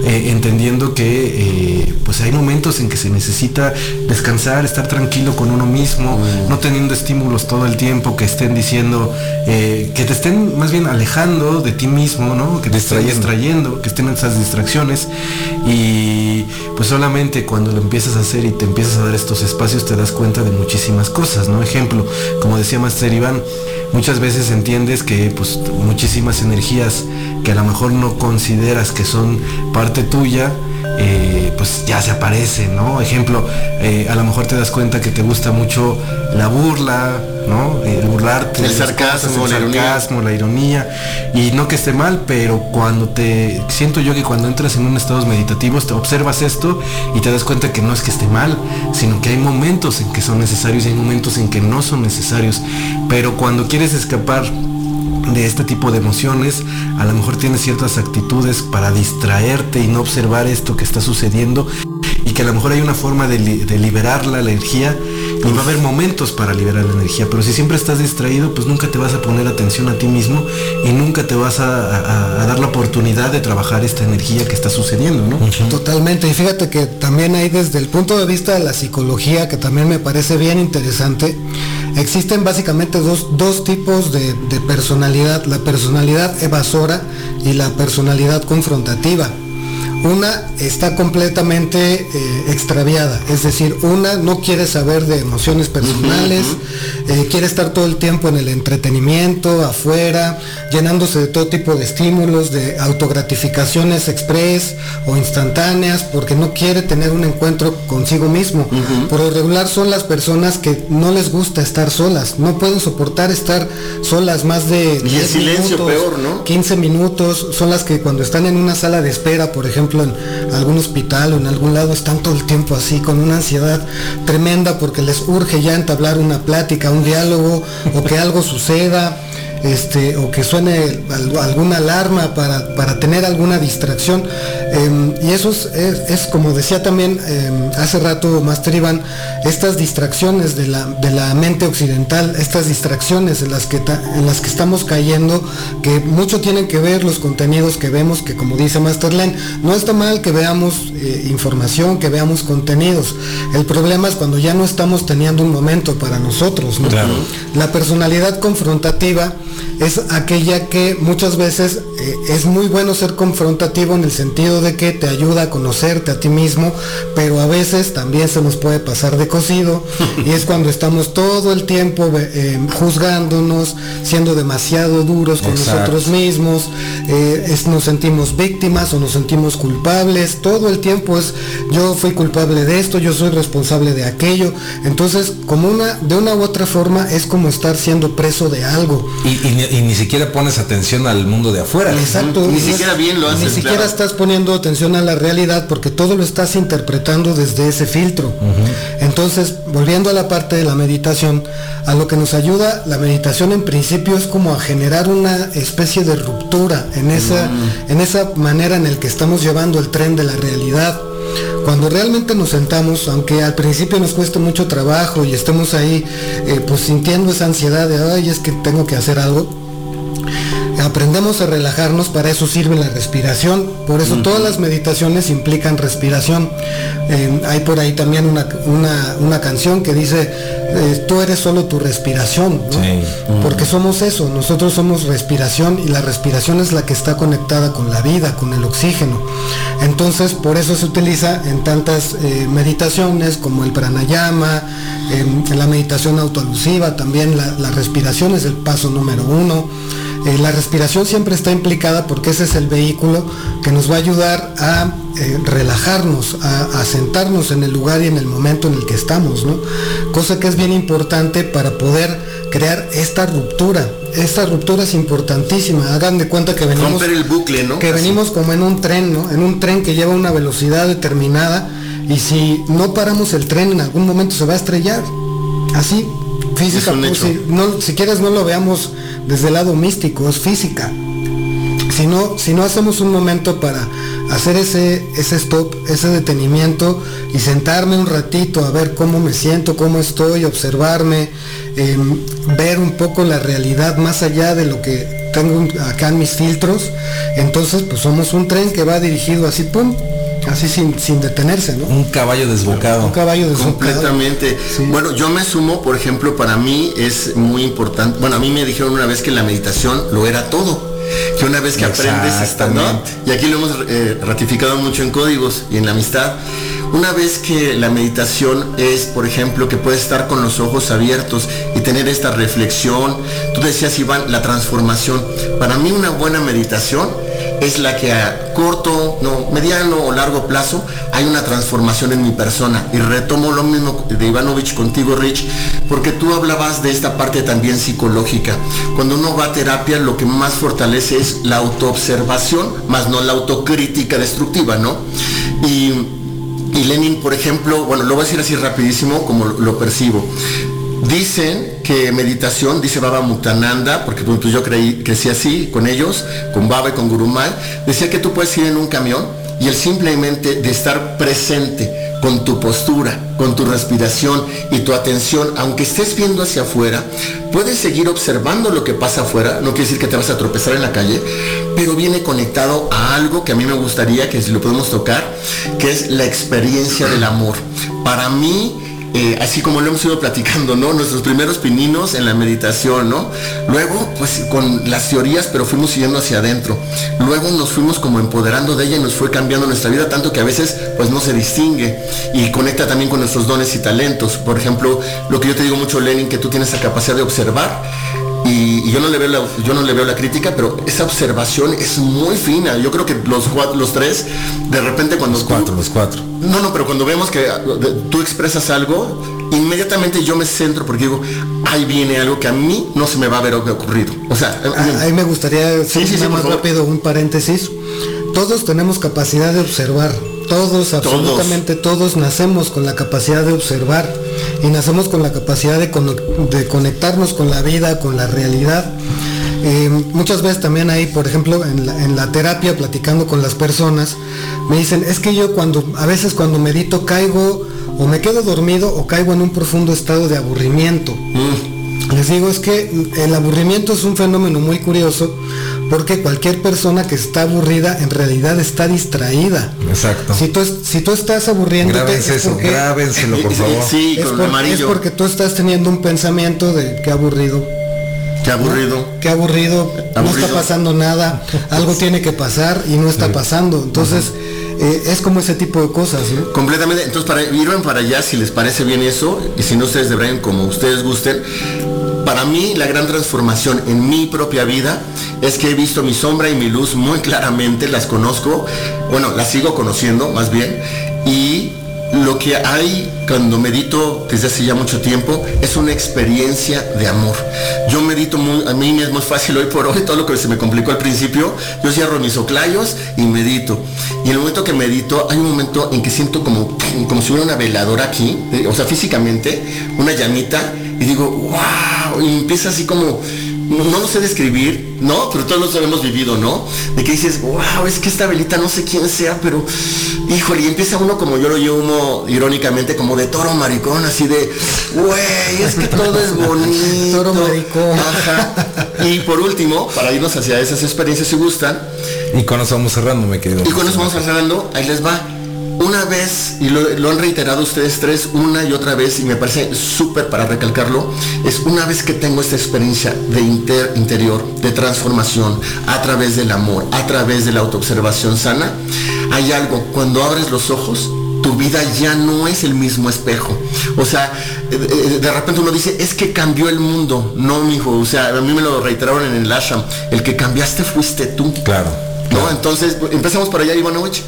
eh, entendiendo que eh, pues hay momentos en que se necesita descansar, estar tranquilo con uno mismo, mm. no teniendo estímulos todo el tiempo que estén diciendo, eh, que te estén más bien alejando de ti mismo, ¿no? Que te estén distrayendo, que estén esas distracciones. Y pues solamente cuando lo empiezas a hacer y te empiezas a dar estos espacios te das cuenta de muchísimas cosas, ¿no? Ejemplo, como decía Master Iván, muchas veces entiendes que pues muchísimas energías que a lo mejor no consideras que son parte tuya, eh, pues ya se aparecen, ¿no? Ejemplo, eh, a lo mejor te das cuenta que te gusta mucho la burla, ¿no? El burlarte. El sarcasmo, el sarcasmo, la ironía. Y no que esté mal, pero cuando te. Siento yo que cuando entras en un estado meditativo, te observas esto y te das cuenta que no es que esté mal, sino que hay momentos en que son necesarios y hay momentos en que no son necesarios. Pero cuando quieres escapar de este tipo de emociones, a lo mejor tienes ciertas actitudes para distraerte y no observar esto que está sucediendo y que a lo mejor hay una forma de, liberar la energía y va a haber momentos para liberar la energía, pero si siempre estás distraído, pues nunca te vas a poner atención a ti mismo y nunca te vas a, dar la oportunidad de trabajar esta energía que está sucediendo, ¿no? Totalmente, y fíjate que también hay desde el punto de vista de la psicología, que también me parece bien interesante, existen básicamente dos, tipos de, de personalidad, la personalidad evasora y la personalidad confrontativa. Una está completamente eh, extraviada, es decir, una no quiere saber de emociones personales, eh, quiere estar todo el tiempo en el entretenimiento, afuera, llenándose de todo tipo de estímulos, de autogratificaciones express o instantáneas, porque no quiere tener un encuentro consigo mismo. Por lo regular son las personas que no les gusta estar solas, no pueden soportar estar solas más de y silencio peor, ¿no? 15 minutos, son las que cuando están en una sala de espera, por ejemplo, en algún hospital o en algún lado, están todo el tiempo así, con una ansiedad tremenda porque les urge ya entablar una plática, un diálogo o que algo suceda este, o que suene alguna alarma para, tener alguna distracción. Em, y eso es, como decía también em, hace rato Master Iván, estas distracciones de la, de la mente occidental, estas distracciones en las, que en las que estamos cayendo, que mucho tienen que ver los contenidos que vemos, que como dice Master Len, no está mal que veamos eh, información, que veamos contenidos. El problema es cuando ya no estamos teniendo un momento para nosotros. La personalidad confrontativa es aquella que muchas veces eh, es muy bueno ser confrontativo en el sentido de que te ayuda a conocerte a ti mismo, pero a veces también se nos puede pasar de cocido y es cuando estamos todo el tiempo eh, juzgándonos, siendo demasiado duros con nosotros mismos, eh, nos sentimos víctimas o nos sentimos culpables, todo el tiempo es yo fui culpable de esto, yo soy responsable de aquello, entonces como una, de una u otra forma es como estar siendo preso de algo. y y ni siquiera pones atención al mundo de afuera. Exacto. Ni siquiera bien lo haces. Ni siquiera estás poniendo atención a la realidad porque todo lo estás interpretando desde ese filtro. Entonces, volviendo a la parte de la meditación, a lo que nos ayuda la meditación en principio es como a generar una especie de ruptura en esa, en esa manera en el que estamos llevando el tren de la realidad. Cuando realmente nos sentamos, aunque al principio nos cueste mucho trabajo y estemos ahí eh, pues sintiendo esa ansiedad de, ay, es que tengo que hacer algo, aprendemos a relajarnos, para eso sirve la respiración. Por eso todas las meditaciones implican respiración. Eh, hay por ahí también una, una, canción que dice, eh, tú eres solo tu respiración, porque somos eso, nosotros somos respiración y la respiración es la que está conectada con la vida, con el oxígeno. Entonces, por eso se utiliza en tantas eh, meditaciones como el pranayama, en la meditación autoalusiva, también la, la respiración es el paso número uno. Eh, la respiración siempre está implicada porque ese es el vehículo que nos va a ayudar a eh, relajarnos, a, sentarnos en el lugar y en el momento en el que estamos, ¿no? Cosa que es bien importante para poder crear esta ruptura. Esta ruptura es importantísima. Hagan de cuenta que venimos. el bucle, ¿no? Que venimos como en un tren, ¿no? En un tren que lleva una velocidad determinada. Y si no paramos el tren en algún momento se va a estrellar. Así, física. Pues, si, no, si quieres no lo veamos desde el lado místico, es física. Si no, si no hacemos un momento para hacer ese, ese stop, ese detenimiento y sentarme un ratito a ver cómo me siento, cómo estoy, observarme, em, ver un poco la realidad más allá de lo que tengo acá en mis filtros, entonces pues somos un tren que va dirigido así, pum, así sin, sin detenerse, ¿no? Un caballo desbocado. Un caballo desbocado. Completamente. Bueno, yo me sumo, por ejemplo, para mí es muy importante. Bueno, a mí me dijeron una vez que la meditación lo era todo. Que una vez que aprendes hasta, ¿no? Y aquí lo hemos eh, ratificado mucho en códigos y en la amistad. Una vez que la meditación es, por ejemplo, que puedes estar con los ojos abiertos y tener esta reflexión, tú decías, Iván, la transformación. Para mí una buena meditación es la que a corto, no, mediano o largo plazo hay una transformación en mi persona. Y retomo lo mismo de Ivanovich contigo, Rich, porque tú hablabas de esta parte también psicológica. Cuando uno va a terapia, lo que más fortalece es la autoobservación, más no la autocrítica destructiva, ¿no? Y, y Lenin, por ejemplo, bueno, lo voy a decir así rapidísimo como lo percibo. Dicen que meditación, dice Baba Mutananda, porque pues, yo creí, crecí así con ellos, con Baba y con Gurumay, decía que tú puedes ir en un camión y el simplemente de estar presente con tu postura, con tu respiración y tu atención, aunque estés viendo hacia afuera, puedes seguir observando lo que pasa afuera, no quiere decir que te vas a tropezar en la calle, pero viene conectado a algo que a mí me gustaría que si lo podemos tocar, que es la experiencia del amor. Para mí, eh, así como lo hemos ido platicando, ¿no? Nuestros primeros pininos en la meditación, ¿no? Luego, pues con las teorías, pero fuimos siguiendo hacia adentro. Luego nos fuimos como empoderando de ella y nos fue cambiando nuestra vida, tanto que a veces pues no se distingue y conecta también con nuestros dones y talentos. Por ejemplo, lo que yo te digo mucho, Lenin, que tú tienes la capacidad de observar y, yo no le veo la, yo no le veo la crítica pero esa observación es muy fina. Yo creo que los los tres de repente cuando los cuatro los cuatro. No no pero cuando vemos que tú expresas algo inmediatamente yo me centro porque digo ahí viene algo que a mí no se me va a haber ocurrido o sea ah, ahí me gustaría sí, sí, más rápido un paréntesis. Todos tenemos capacidad de observar. Todos, absolutamente todos. nacemos con la capacidad de observar y nacemos con la capacidad de, conectarnos con la vida, con la realidad. Eh, muchas veces también ahí, por ejemplo, en la, terapia, platicando con las personas, me dicen, es que yo cuando, a veces cuando medito caigo o me quedo dormido o caigo en un profundo estado de aburrimiento. Mm. Les digo, es que el aburrimiento es un fenómeno muy curioso porque cualquier persona que está aburrida en realidad está distraída. Exacto. Si tú, si tú estás aburriendo, eso, grábenselo por favor. Sí, es, con amarillo. es porque tú estás teniendo un pensamiento de qué aburrido. Qué aburrido. Qué aburrido, no está pasando nada, algo tiene que pasar y no está pasando. Entonces, eh, es como ese tipo de cosas, ¿no? Completamente. Entonces, para ir para allá, si les parece bien eso, y si no ustedes deberían, como ustedes gusten, para mí la gran transformación en mi propia vida es que he visto mi sombra y mi luz muy claramente, las conozco, bueno, las sigo conociendo más bien, y lo que hay cuando medito desde hace ya mucho tiempo es una experiencia de amor. Yo medito muy, a mí es muy fácil hoy por hoy, todo lo que se me complicó al principio, yo cierro mis oclayos y medito. Y en el momento que medito, hay un momento en que siento como, como si hubiera una veladora aquí, o sea, físicamente, una llamita, y digo, y empieza así como, no, lo sé describir, ¿no? Pero todos lo hemos vivido, ¿no? De que dices, wow, es que esta velita no sé quién sea, pero, híjole, y empieza uno como yo lo llevo irónicamente, como de toro maricón, así de, güey, es que todo es bonito. toro maricón. Ajá. Y por último, para irnos hacia esas experiencias si gustan. Y con eso vamos cerrando, me quedo. Y con eso vamos cerrando, ahí les va. Una vez, y lo, han reiterado ustedes tres una y otra vez, y me parece súper para recalcarlo, es una vez que tengo esta experiencia de interior, de transformación, a través del amor, a través de la autoobservación sana, hay algo, cuando abres los ojos, tu vida ya no es el mismo espejo. O sea, de repente uno dice, es que cambió el mundo. No, mijo, o sea, a mí me lo reiteraron en el ashram. El que cambiaste fuiste tú. Claro. ¿No? Entonces, empezamos por allá, Ivanovich.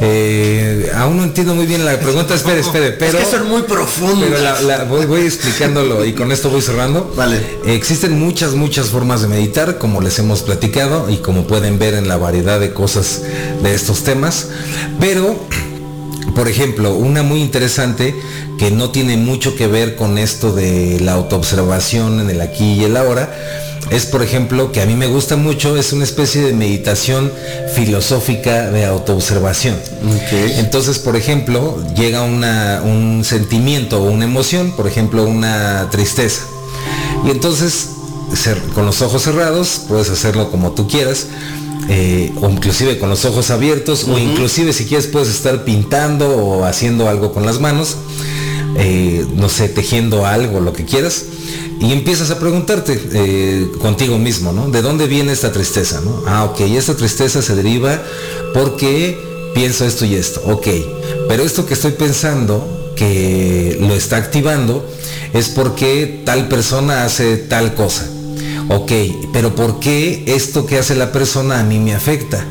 Eh, aún no entiendo muy bien la pregunta, espere, espere, pero... Es que son muy profundas. Pero voy, explicándolo y con esto voy cerrando. Vale. existen muchas, muchas formas de meditar, como les hemos platicado y como pueden ver en la variedad de cosas de estos temas, pero por ejemplo, una muy interesante que no tiene mucho que ver con esto de la autoobservación en el aquí y el ahora, es por ejemplo que a mí me gusta mucho, es una especie de meditación filosófica de autoobservación. Entonces, por ejemplo, llega un sentimiento o una emoción, por ejemplo, una tristeza. Y entonces, con los ojos cerrados, puedes hacerlo como tú quieras, eh, o inclusive con los ojos abiertos, o inclusive si quieres puedes estar pintando o haciendo algo con las manos, eh, no sé, tejiendo algo, lo que quieras, y empiezas a preguntarte eh, contigo mismo, ¿no? ¿De dónde viene esta tristeza? ¿no? Ah, ok, esta tristeza se deriva porque pienso esto y esto, ok, pero esto que estoy pensando, que lo está activando, es porque tal persona hace tal cosa Ok, pero ¿por qué esto que hace la persona a mí me afecta?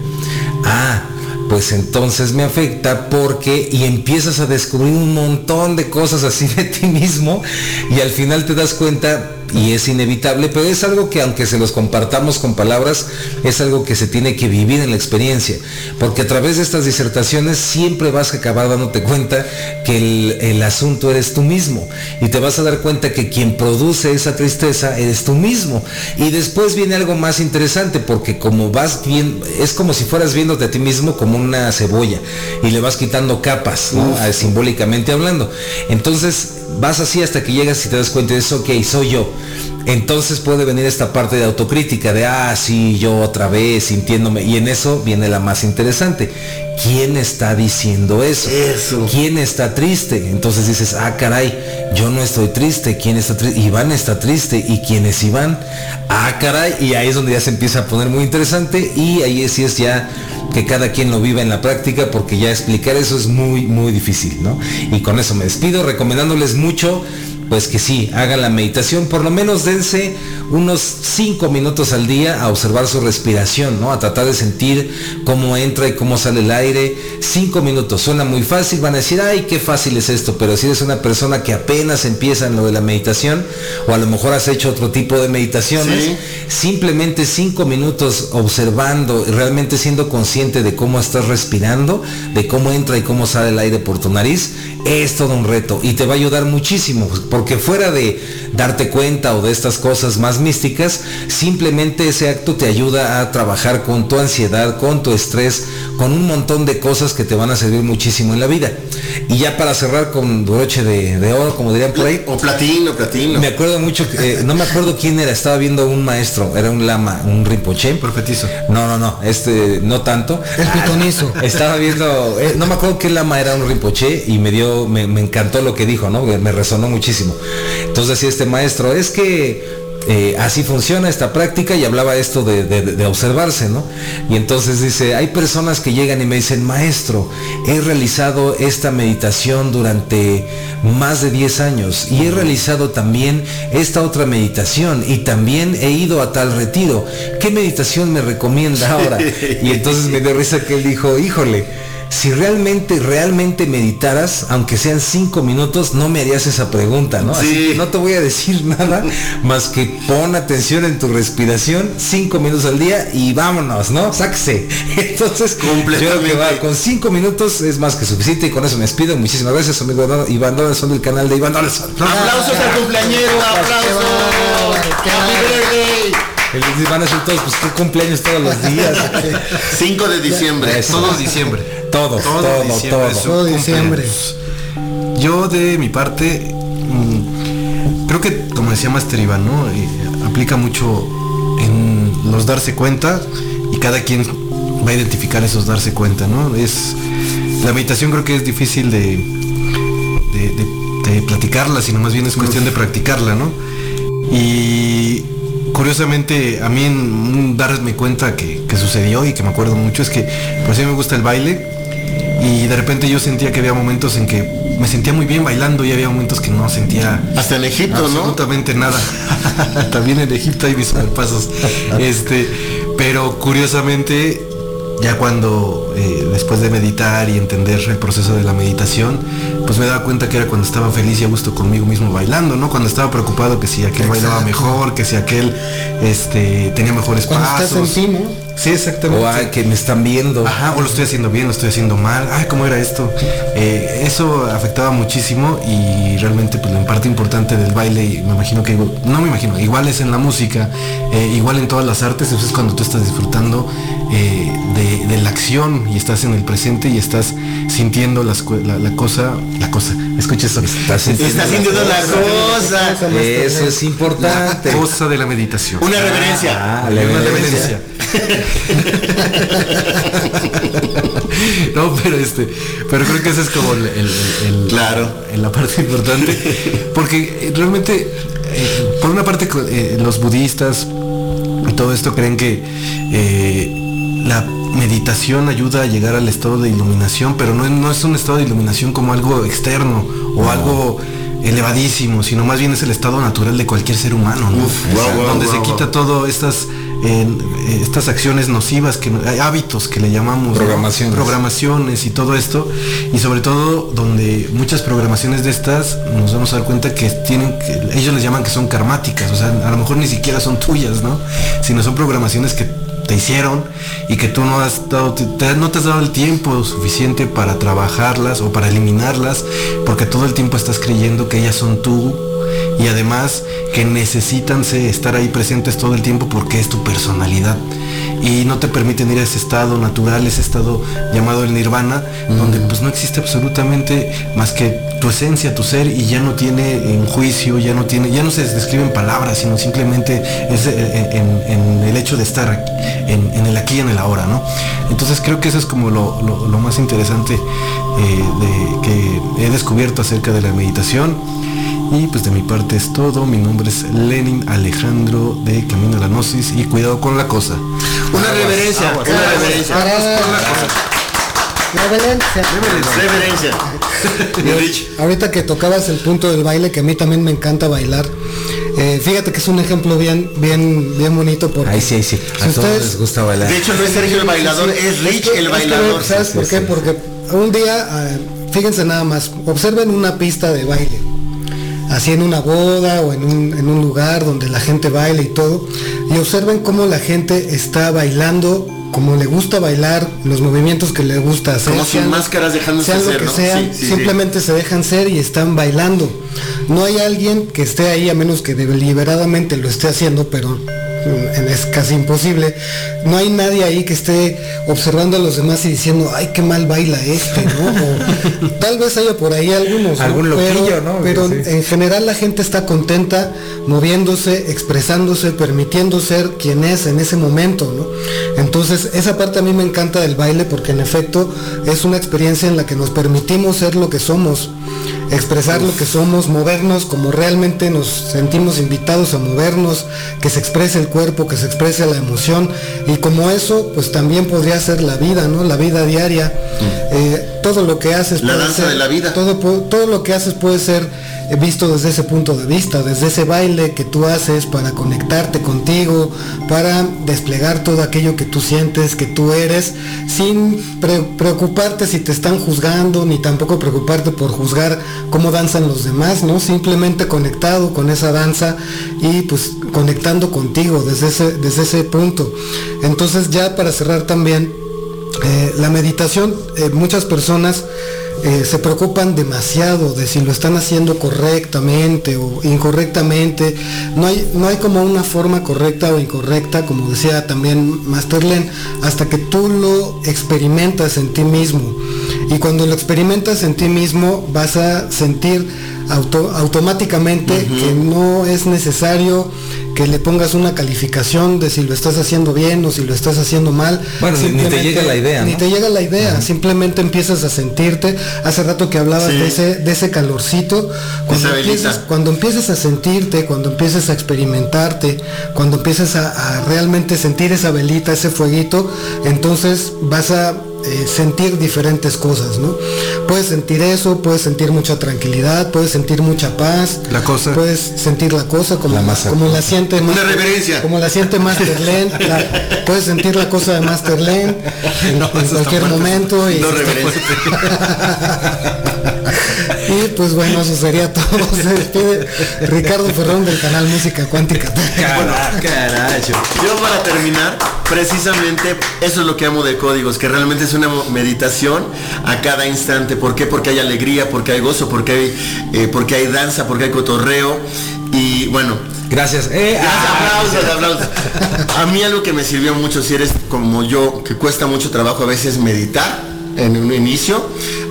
Ah, pues entonces me afecta porque y empiezas a descubrir un montón de cosas así de ti mismo y al final te das cuenta y es inevitable, pero es algo que aunque se los compartamos con palabras, es algo que se tiene que vivir en la experiencia, porque a través de estas disertaciones siempre vas a acabar dándote cuenta que el, asunto eres tú mismo y te vas a dar cuenta que quien produce esa tristeza eres tú mismo. Y después viene algo más interesante, porque como vas bien, es como si fueras viéndote a ti mismo como una cebolla y le vas quitando capas, simbólicamente hablando. Entonces, vas así hasta que llegas y te das cuenta de eso, ok, soy yo. Entonces puede venir esta parte de autocrítica, de, ah, sí, yo otra vez sintiéndome. Y en eso viene la más interesante. ¿Quién está diciendo eso? Eso. ¿Quién está triste? Entonces dices, ah, caray, yo no estoy triste. ¿Quién está triste? Iván está triste. ¿Y quién es Iván? Ah, caray. Y ahí es donde ya se empieza a poner muy interesante. Y ahí sí es ya que cada quien lo viva en la práctica porque ya explicar eso es muy, muy difícil, ¿no? Y con eso me despido recomendándoles mucho pues que sí, hagan la meditación, por lo menos dense unos 5 minutos al día a observar su respiración, ¿no? A tratar de sentir cómo entra y cómo sale el aire. 5 minutos, suena muy fácil, van a decir, ay, qué fácil es esto, pero si eres una persona que apenas empieza en lo de la meditación, o a lo mejor has hecho otro tipo de meditaciones, simplemente 5 minutos observando, realmente siendo consciente de cómo estás respirando, de cómo entra y cómo sale el aire por tu nariz, es todo un reto y te va a ayudar muchísimo porque fuera de darte cuenta o de estas cosas más místicas, simplemente ese acto te ayuda a trabajar con tu ansiedad, con tu estrés, con un montón de cosas que te van a servir muchísimo en la vida. Y ya para cerrar con broche de, oro, como dirían por ahí. O platino, platino. Me acuerdo mucho, eh, no me acuerdo quién era, estaba viendo un maestro, era un lama, un rinpoche. Profetizo. No, no, no, este, no tanto. El pitonizo. Estaba viendo, eh, no me acuerdo qué lama era un rinpoche y me dio, me, me encantó lo que dijo, ¿no? Me resonó muchísimo. Entonces decía este maestro, es que eh, así funciona esta práctica y hablaba esto de, observarse, ¿no? Y entonces dice, hay personas que llegan y me dicen, maestro, he realizado esta meditación durante más de 10 años y he realizado también esta otra meditación y también he ido a tal retiro. ¿Qué meditación me recomienda ahora? Y entonces me dio risa que él dijo, híjole, si realmente, realmente meditaras, aunque sean cinco minutos, no me harías esa pregunta, ¿no? Así no te voy a decir nada más que pon atención en tu respiración, cinco minutos al día y vámonos, ¿no? Sáquese. Entonces, yo que va, con cinco minutos es más que suficiente y con eso me despido. Muchísimas gracias, amigo Iván Donaldson del canal de Iván Donaldson. Aplausos al cumpleañero, aplausos. Van a ser todos, pues tu cumpleaños todos los días. 5 de diciembre. Todo diciembre. Todo, todo, diciembre, todo. diciembre. Yo de mi parte, mm, creo que como decía Master Iván, ¿no? aplica mucho en los darse cuenta y cada quien va a identificar esos darse cuenta, ¿no? Es, la meditación creo que es difícil de, de, platicarla, sino más bien es cuestión de practicarla, ¿no? Y curiosamente a mí en darme cuenta que, que, sucedió y que me acuerdo mucho es que pues a mí me gusta el baile y de repente yo sentía que había momentos en que me sentía muy bien bailando y había momentos que no sentía hasta en Egipto absolutamente nada. También en Egipto hay mis pasos este pero curiosamente ya cuando eh, después de meditar y entender el proceso de la meditación, pues me daba cuenta que era cuando estaba feliz y a gusto conmigo mismo bailando, ¿no? Cuando estaba preocupado que si aquel bailaba mejor, que si aquel este, tenía mejores pasos. Sí, exactamente. O que me están viendo. Ajá, o lo estoy haciendo bien, lo estoy haciendo mal. Ay, ¿cómo era esto? Eh, eso afectaba muchísimo y realmente pues la parte importante del baile, me imagino que, no me imagino, igual es en la música, eh, igual en todas las artes, eso es cuando tú estás disfrutando eh, de, la acción y estás en el presente y estás sintiendo la, cosa, la cosa, escucha eso. Estás sintiendo, la, cosa. Eso es importante. La cosa de la meditación. Una reverencia. Ah, una reverencia. no, pero este, pero creo que ese es como el, claro, en la parte importante, porque realmente, eh, por una parte, eh, los budistas y todo esto creen que eh, la meditación ayuda a llegar al estado de iluminación, pero no, no es un estado de iluminación como algo externo o algo elevadísimo, sino más bien es el estado natural de cualquier ser humano, donde se quita todo estas eh, estas acciones nocivas, que hay hábitos que le llamamos programaciones. programaciones y todo esto, y sobre todo donde muchas programaciones de estas nos vamos a dar cuenta que tienen, que, ellos les llaman que son karmáticas, o sea, a lo mejor ni siquiera son tuyas, ¿no? Sino son programaciones que te hicieron y que tú no has dado, no te has dado el tiempo suficiente para trabajarlas o para eliminarlas, porque todo el tiempo estás creyendo que ellas son tú y además que necesitan estar ahí presentes todo el tiempo porque es tu personalidad y no te permiten ir a ese estado natural, ese estado llamado el nirvana, donde pues no existe absolutamente más que tu esencia, tu ser y ya no tiene en juicio, ya no tiene, ya no se describe en palabras, sino simplemente es eh, eh, en, el hecho de estar en, el aquí y en el ahora, ¿no? Entonces creo que eso es como lo, más interesante eh, de, que he descubierto acerca de la meditación y pues de mi parte es todo. Mi nombre es Lenin Alejandro de Camino a la Gnosis y cuidado con la cosa. Una reverencia, una reverencia. Reverencia. Reverencia. Ahorita que tocabas el punto del baile, que a mí también me encanta bailar. Eh, fíjate que es un ejemplo bien, bien, bien bonito porque. Ahí sí, sí. A todos les gusta bailar. De hecho, no es Sergio el bailador, es Rich el bailador. ¿Sabes por qué? Porque un día, eh, fíjense nada más, observen una pista de baile así en una boda o en un, lugar donde la gente baila y todo, y observen cómo la gente está bailando como le gusta bailar, los movimientos que le gusta hacer. Como sin máscaras dejándose sean lo que sea, simplemente se dejan ser y están bailando. No hay alguien que esté ahí a menos que deliberadamente lo esté haciendo, pero es casi imposible. No hay nadie ahí que esté observando a los demás y diciendo, ay, qué mal baila este, ¿no? tal vez haya por ahí algunos, Algún pero, ¿no? pero en general la gente está contenta, moviéndose, expresándose, permitiendo ser quien es en ese momento, ¿no? Entonces, esa parte a mí me encanta del baile porque en efecto es una experiencia en la que nos permitimos ser lo que somos expresar lo que somos, movernos como realmente nos sentimos invitados a movernos, que se exprese el cuerpo, que se exprese la emoción y como eso pues también podría ser la vida, ¿no? La vida diaria. Mm. Eh, todo lo que haces la danza de la vida. Todo, todo lo que haces puede ser visto desde ese punto de vista, desde ese baile que tú haces para conectarte contigo, para desplegar todo aquello que tú sientes, que tú eres, sin preocuparte si te están juzgando, ni tampoco preocuparte por juzgar cómo danzan los demás, ¿no? Simplemente conectado con esa danza y pues conectando contigo desde ese, desde ese punto. Entonces ya para cerrar también, eh, la meditación, eh, muchas personas eh, se preocupan demasiado de si lo están haciendo correctamente o incorrectamente. No hay, no hay como una forma correcta o incorrecta, como decía también Master Len, hasta que tú lo experimentas en ti mismo. Y cuando lo experimentas en ti mismo vas a sentir automáticamente que no es necesario que le pongas una calificación de si lo estás haciendo bien o si lo estás haciendo mal. Bueno, ni te llega la idea. Ni te llega la idea, simplemente empiezas a sentirte. Hace rato que hablabas de, ese, de ese calorcito, cuando empiezas, cuando empiezas a sentirte, cuando empiezas a experimentarte, cuando empiezas a realmente sentir esa velita, ese fueguito, entonces vas a eh, sentir diferentes cosas, ¿no? Puedes sentir eso, puedes sentir mucha tranquilidad, puedes sentir mucha paz. La cosa. Puedes sentir la cosa como la, como la siente Una reverencia. Como la siente Masterland. puedes sentir la cosa de Masterland en, en cualquier momento. Y no reverencia. Y pues bueno, eso sería todo. Se despide Ricardo Ferrón del canal Música Cuántica. Carajo. Yo para terminar, precisamente eso es lo que amo de códigos, que realmente es una meditación a cada instante. ¿Por qué? Porque hay alegría, porque hay gozo, porque hay, eh, porque hay danza, porque hay cotorreo. Y bueno, Gracias. Eh, ah, A mí algo que me sirvió mucho, si eres como yo, que cuesta mucho trabajo a veces meditar en un inicio,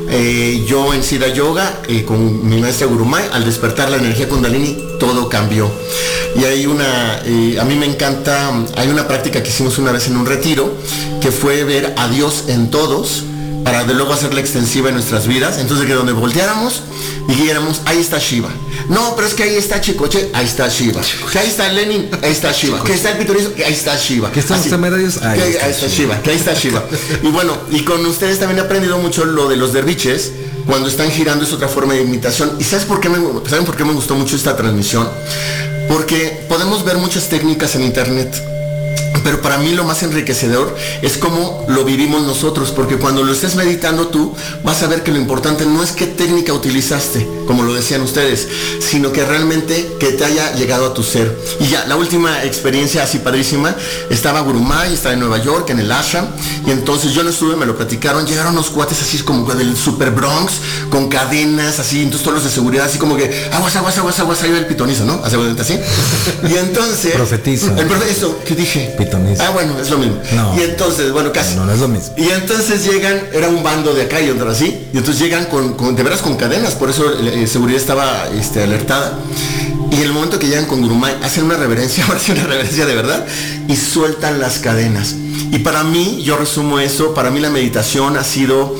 eh, yo en Sida Yoga, eh, con mi maestra Gurumay, al despertar la energía Kundalini, todo cambió. Y hay una, eh, a mí me encanta, hay una práctica que hicimos una vez en un retiro, que fue ver a Dios en todos, para de luego hacerla extensiva en nuestras vidas. Entonces que donde volteáramos y dijéramos, ahí está Shiva. No, pero es que ahí está Chicoche, ahí está Shiva. Que ahí está Lenin, ahí está Shiva. Que está el piturizo, ahí está Shiva. Que están los temerarios, ahí, ahí, está, Shiva. Que ahí está Shiva. y bueno, y con ustedes también he aprendido mucho lo de los derviches. Cuando están girando es otra forma de imitación. ¿Y sabes por qué me, ¿saben por qué me gustó mucho esta transmisión? Porque podemos ver muchas técnicas en internet pero para mí lo más enriquecedor es cómo lo vivimos nosotros, porque cuando lo estés meditando tú, vas a ver que lo importante no es qué técnica utilizaste, como lo decían ustedes, sino que realmente que te haya llegado a tu ser. Y ya, la última experiencia así padrísima, estaba Gurumay, estaba en Nueva York, en el Ashram, y entonces yo no estuve, me lo platicaron, llegaron unos cuates así como del Super Bronx, con cadenas, así, entonces todos los de seguridad, así como que, aguas, aguas, aguas, aguas, ahí va el pitonizo, ¿no? Así, así. Y entonces... Profetiza. El eso, ¿qué dije? Ah, bueno, es lo mismo. Y entonces, bueno, casi. No, no es lo mismo. Y entonces llegan, era un bando de acá y otro así, y entonces llegan con, de veras con cadenas, por eso eh, seguridad estaba este, alertada. Y el momento que llegan con Gurumay, hacen una reverencia, ahora sí una reverencia de verdad, y sueltan las cadenas. Y para mí, yo resumo eso, para mí la meditación ha sido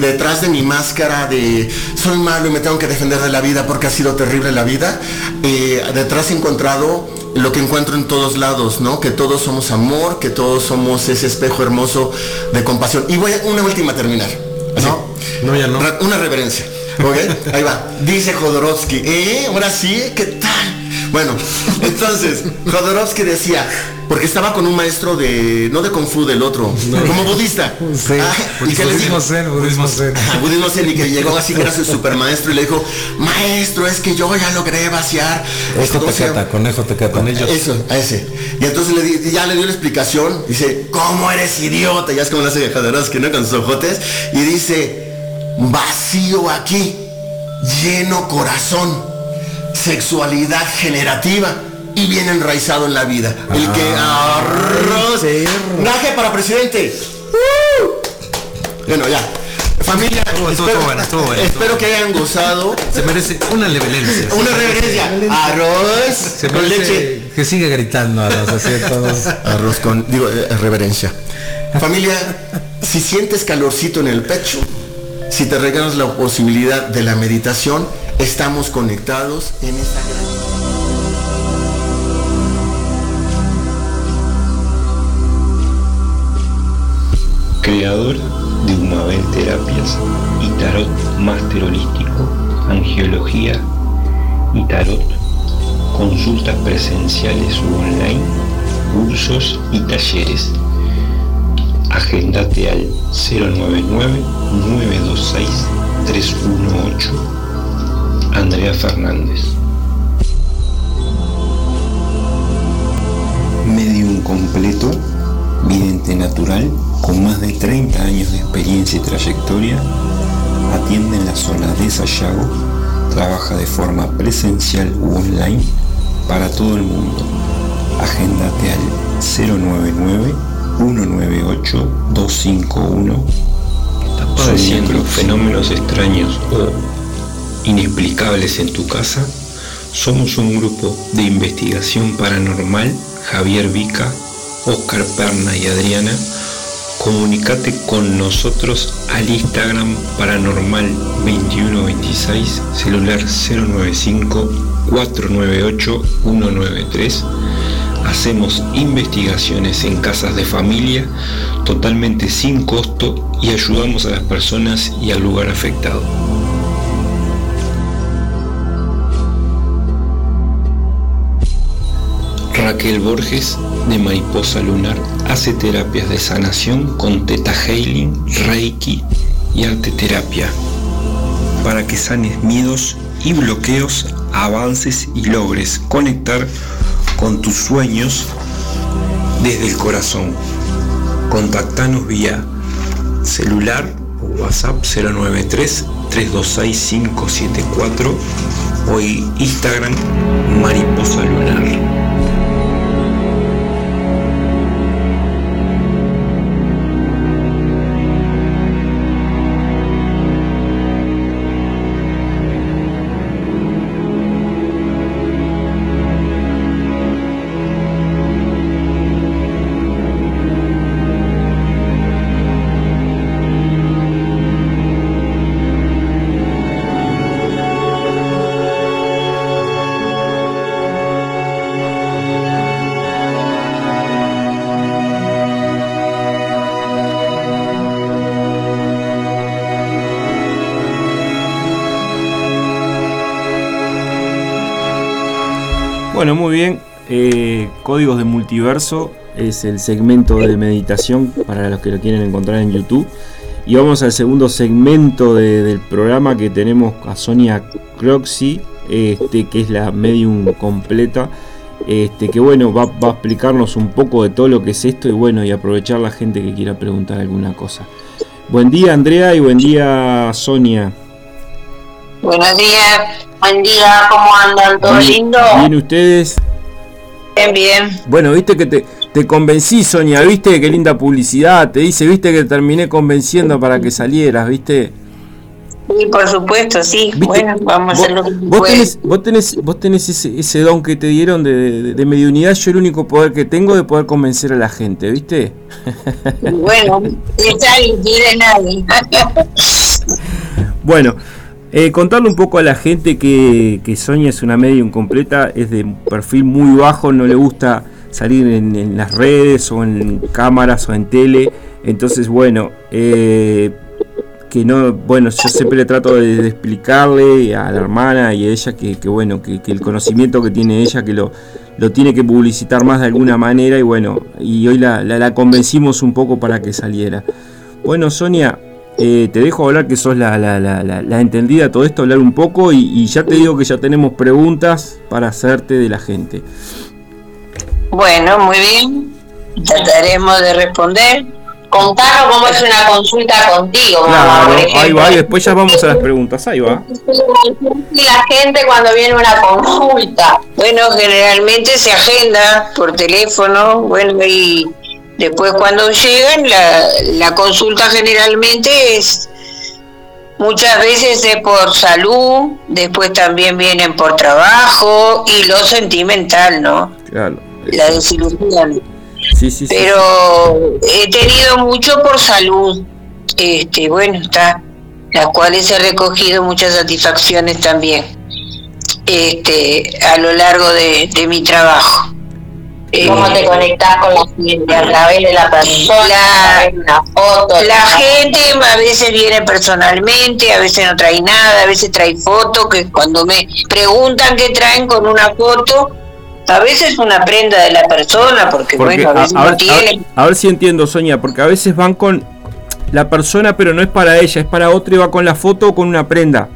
detrás de mi máscara de soy malo y me tengo que defender de la vida porque ha sido terrible la vida, eh, detrás he encontrado lo que encuentro en todos lados, ¿no? Que todos somos amor, que todos somos ese espejo hermoso de compasión. Y voy a una última a terminar. No, no, ya no. Una reverencia. ¿Ok? Ahí va. Dice Jodorowsky. ¿Eh? Ahora sí, ¿qué tal? Bueno, entonces, Jodorowsky decía, porque estaba con un maestro de, no de Kung Fu, del otro, como budista. Sí, ah, y que budismo zen, budismo zen. budismo zen, y que llegó así que era su super maestro y le dijo, maestro, es que yo ya logré vaciar. Esto te cata, conejo te cata. Con ellos. Eso, a ese. Y entonces le ya le dio la explicación, dice, ¿cómo eres idiota? Ya es como la hace Jodorowsky, ¿no? Con sus ojotes. Y dice, vacío aquí, lleno corazón, sexualidad generativa y bien enraizado en la vida. El que Ah, arroz. Naje para presidente. Bueno, ya. Familia, Estuvo- estuvo espero, bueno, estuvo bueno, estuvo espero que hayan gozado. Se merece una reverencia. Una reverencia. Arroz Se con leche. Que sigue gritando a los así a todos. Arroz con, digo, eh, reverencia. Familia, si sientes calorcito en el pecho, si te regalas la posibilidad de la meditación, estamos conectados en esta gran... creadora de Humabel Terapias y Tarot Máster Holístico, Angiología y Tarot, consultas presenciales u online, cursos y talleres. Agendate al 099-926-318. Andrea Fernández. Medium completo, vidente natural, con más de 30 años de experiencia y trayectoria, atiende en la zona de Sayago, trabaja de forma presencial u online para todo el mundo. Agéndate al 099-198-251. Soñando fenómenos extraños o inexplicables en tu casa? Somos un grupo de investigación paranormal, Javier Vica, Oscar Perna y Adriana. Comunicate con nosotros al Instagram paranormal 2126, celular 095 498 193 hacemos investigaciones en casas de familia totalmente sin costo y ayudamos a las personas y al lugar afectado. Raquel Borges de Mariposa Lunar hace terapias de sanación con Teta Healing, Reiki y arte terapia para que sanes miedos y bloqueos, avances y logres conectar con tus sueños desde el corazón. Contactanos vía celular o WhatsApp 093 326 574 o Instagram Mariposa Lunar. Muy bien. Eh, Códigos de Multiverso es el segmento de meditación para los que lo quieren encontrar en YouTube. Y vamos al segundo segmento del programa que tenemos a Sonia Croxy, este, que es la medium completa. Este, que bueno, va, va, a explicarnos un poco de todo lo que es esto y bueno, y aprovechar la gente que quiera preguntar alguna cosa. Buen día Andrea y buen día Sonia. Buenos días, buen día, ¿cómo andan? ¿Todo lindo? Bien, ¿ustedes? Bien, bien. Bueno, viste que te, te convencí, Sonia, viste qué linda publicidad, te dice, viste que terminé convenciendo para que salieras, viste. Sí, por supuesto, sí. Bueno, vamos a hacerlo. Vos tenés, vos tenés, vos tenés ese, ese don que te dieron de, de, de, mediunidad, yo el único poder que tengo de poder convencer a la gente, ¿viste? Bueno, está bien, quiere nadie. bueno, eh, contarle un poco a la gente que, que Sonia es una medium completa, es de perfil muy bajo, no le gusta salir en, las redes o en cámaras o en tele. Entonces, bueno, eh, que no, bueno, yo siempre le trato de, explicarle a la hermana y a ella que, que bueno, que, que, el conocimiento que tiene ella, que lo, lo tiene que publicitar más de alguna manera y bueno, y hoy la, la, la convencimos un poco para que saliera. Bueno, Sonia, eh, te dejo hablar que sos la, la, la, la, entendida de todo esto, hablar un poco y, y, ya te digo que ya tenemos preguntas para hacerte de la gente. Bueno, muy bien. Trataremos de responder. Contanos cómo es una consulta contigo. Claro, ahí va, y después ya vamos a las preguntas, ahí va. La gente cuando viene una consulta. Bueno, generalmente se agenda por teléfono, bueno, y después cuando llegan, la, la consulta generalmente es Muchas veces es por salud, después también vienen por trabajo y lo sentimental, ¿no? Claro. La desilusión. Sí, sí, Pero sí. he tenido mucho por salud. Este, bueno, está, las cuales he recogido muchas satisfacciones también. Este, a lo largo de, de mi trabajo. ¿Cómo eh, te conectás con la gente? A través de la persona, una foto. La gente a veces viene personalmente, a veces no trae nada, a veces trae fotos, que cuando me preguntan qué traen con una foto, a veces una prenda de la persona, porque, porque bueno, a veces a, no ver, tiene. A, a, ver si entiendo, Sonia, porque a veces van con la persona, pero no es para ella, es para otro y va con la foto o con una prenda.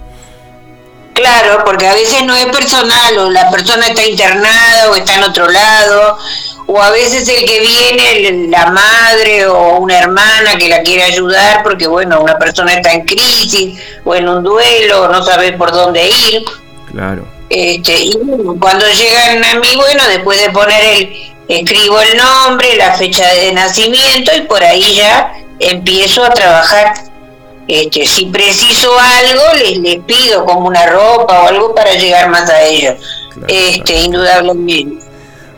Claro, porque a veces no es personal, o la persona está internada o está en otro lado, o a veces el que viene, la madre o una hermana que la quiere ayudar, porque bueno, una persona está en crisis o en un duelo, no sabe por dónde ir. Claro. Este, y cuando llegan a mí, bueno, después de poner el, escribo el nombre, la fecha de nacimiento y por ahí ya empiezo a trabajar este, si preciso algo, les, les pido como una ropa o algo para llegar más a ellos. este, indudablemente.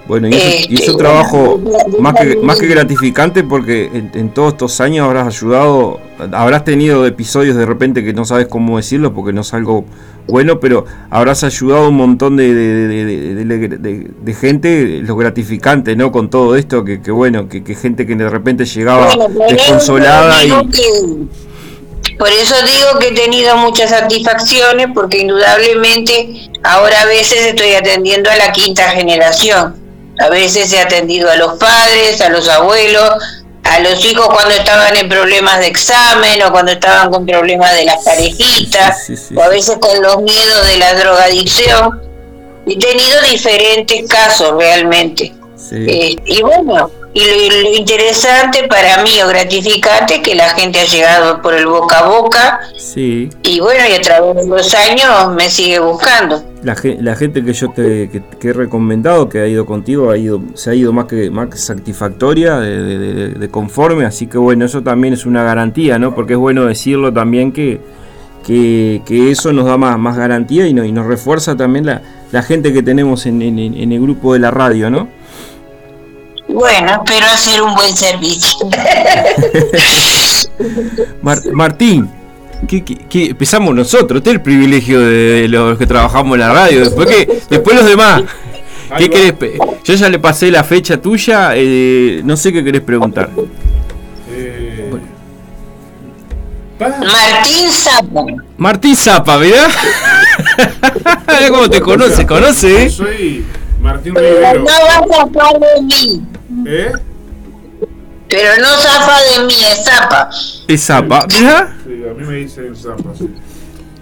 Bueno, y es, un este, trabajo más que, más que gratificante porque en, todos estos años habrás ayudado, habrás tenido episodios de repente que no sabes cómo decirlo porque no es algo bueno, pero habrás ayudado a un montón de, de, gente, lo gratificante, ¿no? Con todo esto, que, bueno, que, gente que de repente llegaba desconsolada y... Por eso digo que he tenido muchas satisfacciones porque indudablemente ahora a veces estoy atendiendo a la quinta generación. A veces he atendido a los padres, a los abuelos, a los hijos cuando estaban en problemas de examen o cuando estaban con problemas de las parejitas o a veces con los miedos de la drogadicción. He tenido diferentes casos realmente. Eh, y bueno, y lo, interesante para mí o gratificante es que la gente ha llegado por el boca a boca. Sí. Y bueno, y a través de los años me sigue buscando. La, la gente que yo te que, he recomendado, que ha ido contigo, ha ido, se ha ido más que más satisfactoria, de, conforme. Así que bueno, eso también es una garantía, ¿no? Porque es bueno decirlo también que, que, eso nos da más, más garantía y, y nos refuerza también la, la gente que tenemos en, en el grupo de la radio, ¿no? Bueno, espero hacer un buen servicio. Martín, ¿qué, empezamos nosotros? Este es el privilegio de, los que trabajamos en la radio. Después, que, después los demás. ¿Qué querés? Yo ya le pasé la fecha tuya. Eh, no sé qué querés preguntar. Eh, Martín Zapa. Martín Zapa, ¿verdad? ¿Cómo te conoce? ¿Conoce? Soy Martín Rivero. No vas a zafar de mí. ¿Eh? Pero no zafa de mí, es zapa. ¿Es zapa? Sí, a mí me dicen zapa, sí.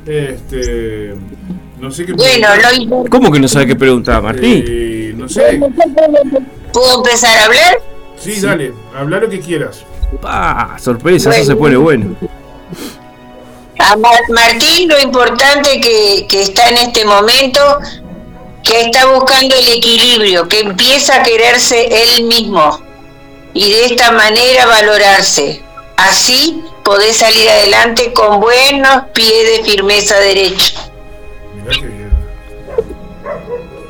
Este. No sé qué Bueno, lo ¿Cómo que no sabe qué preguntar, Martín? Eh, no sé. ¿Puedo empezar a hablar? Sí, dale, habla lo que quieras. Ah, sorpresa, eso se pone bueno. A Martín, lo importante que, que está en este momento que está buscando el equilibrio, que empieza a quererse él mismo y de esta manera valorarse. Así podés salir adelante con buenos pies de firmeza derecha. Mirá que bien.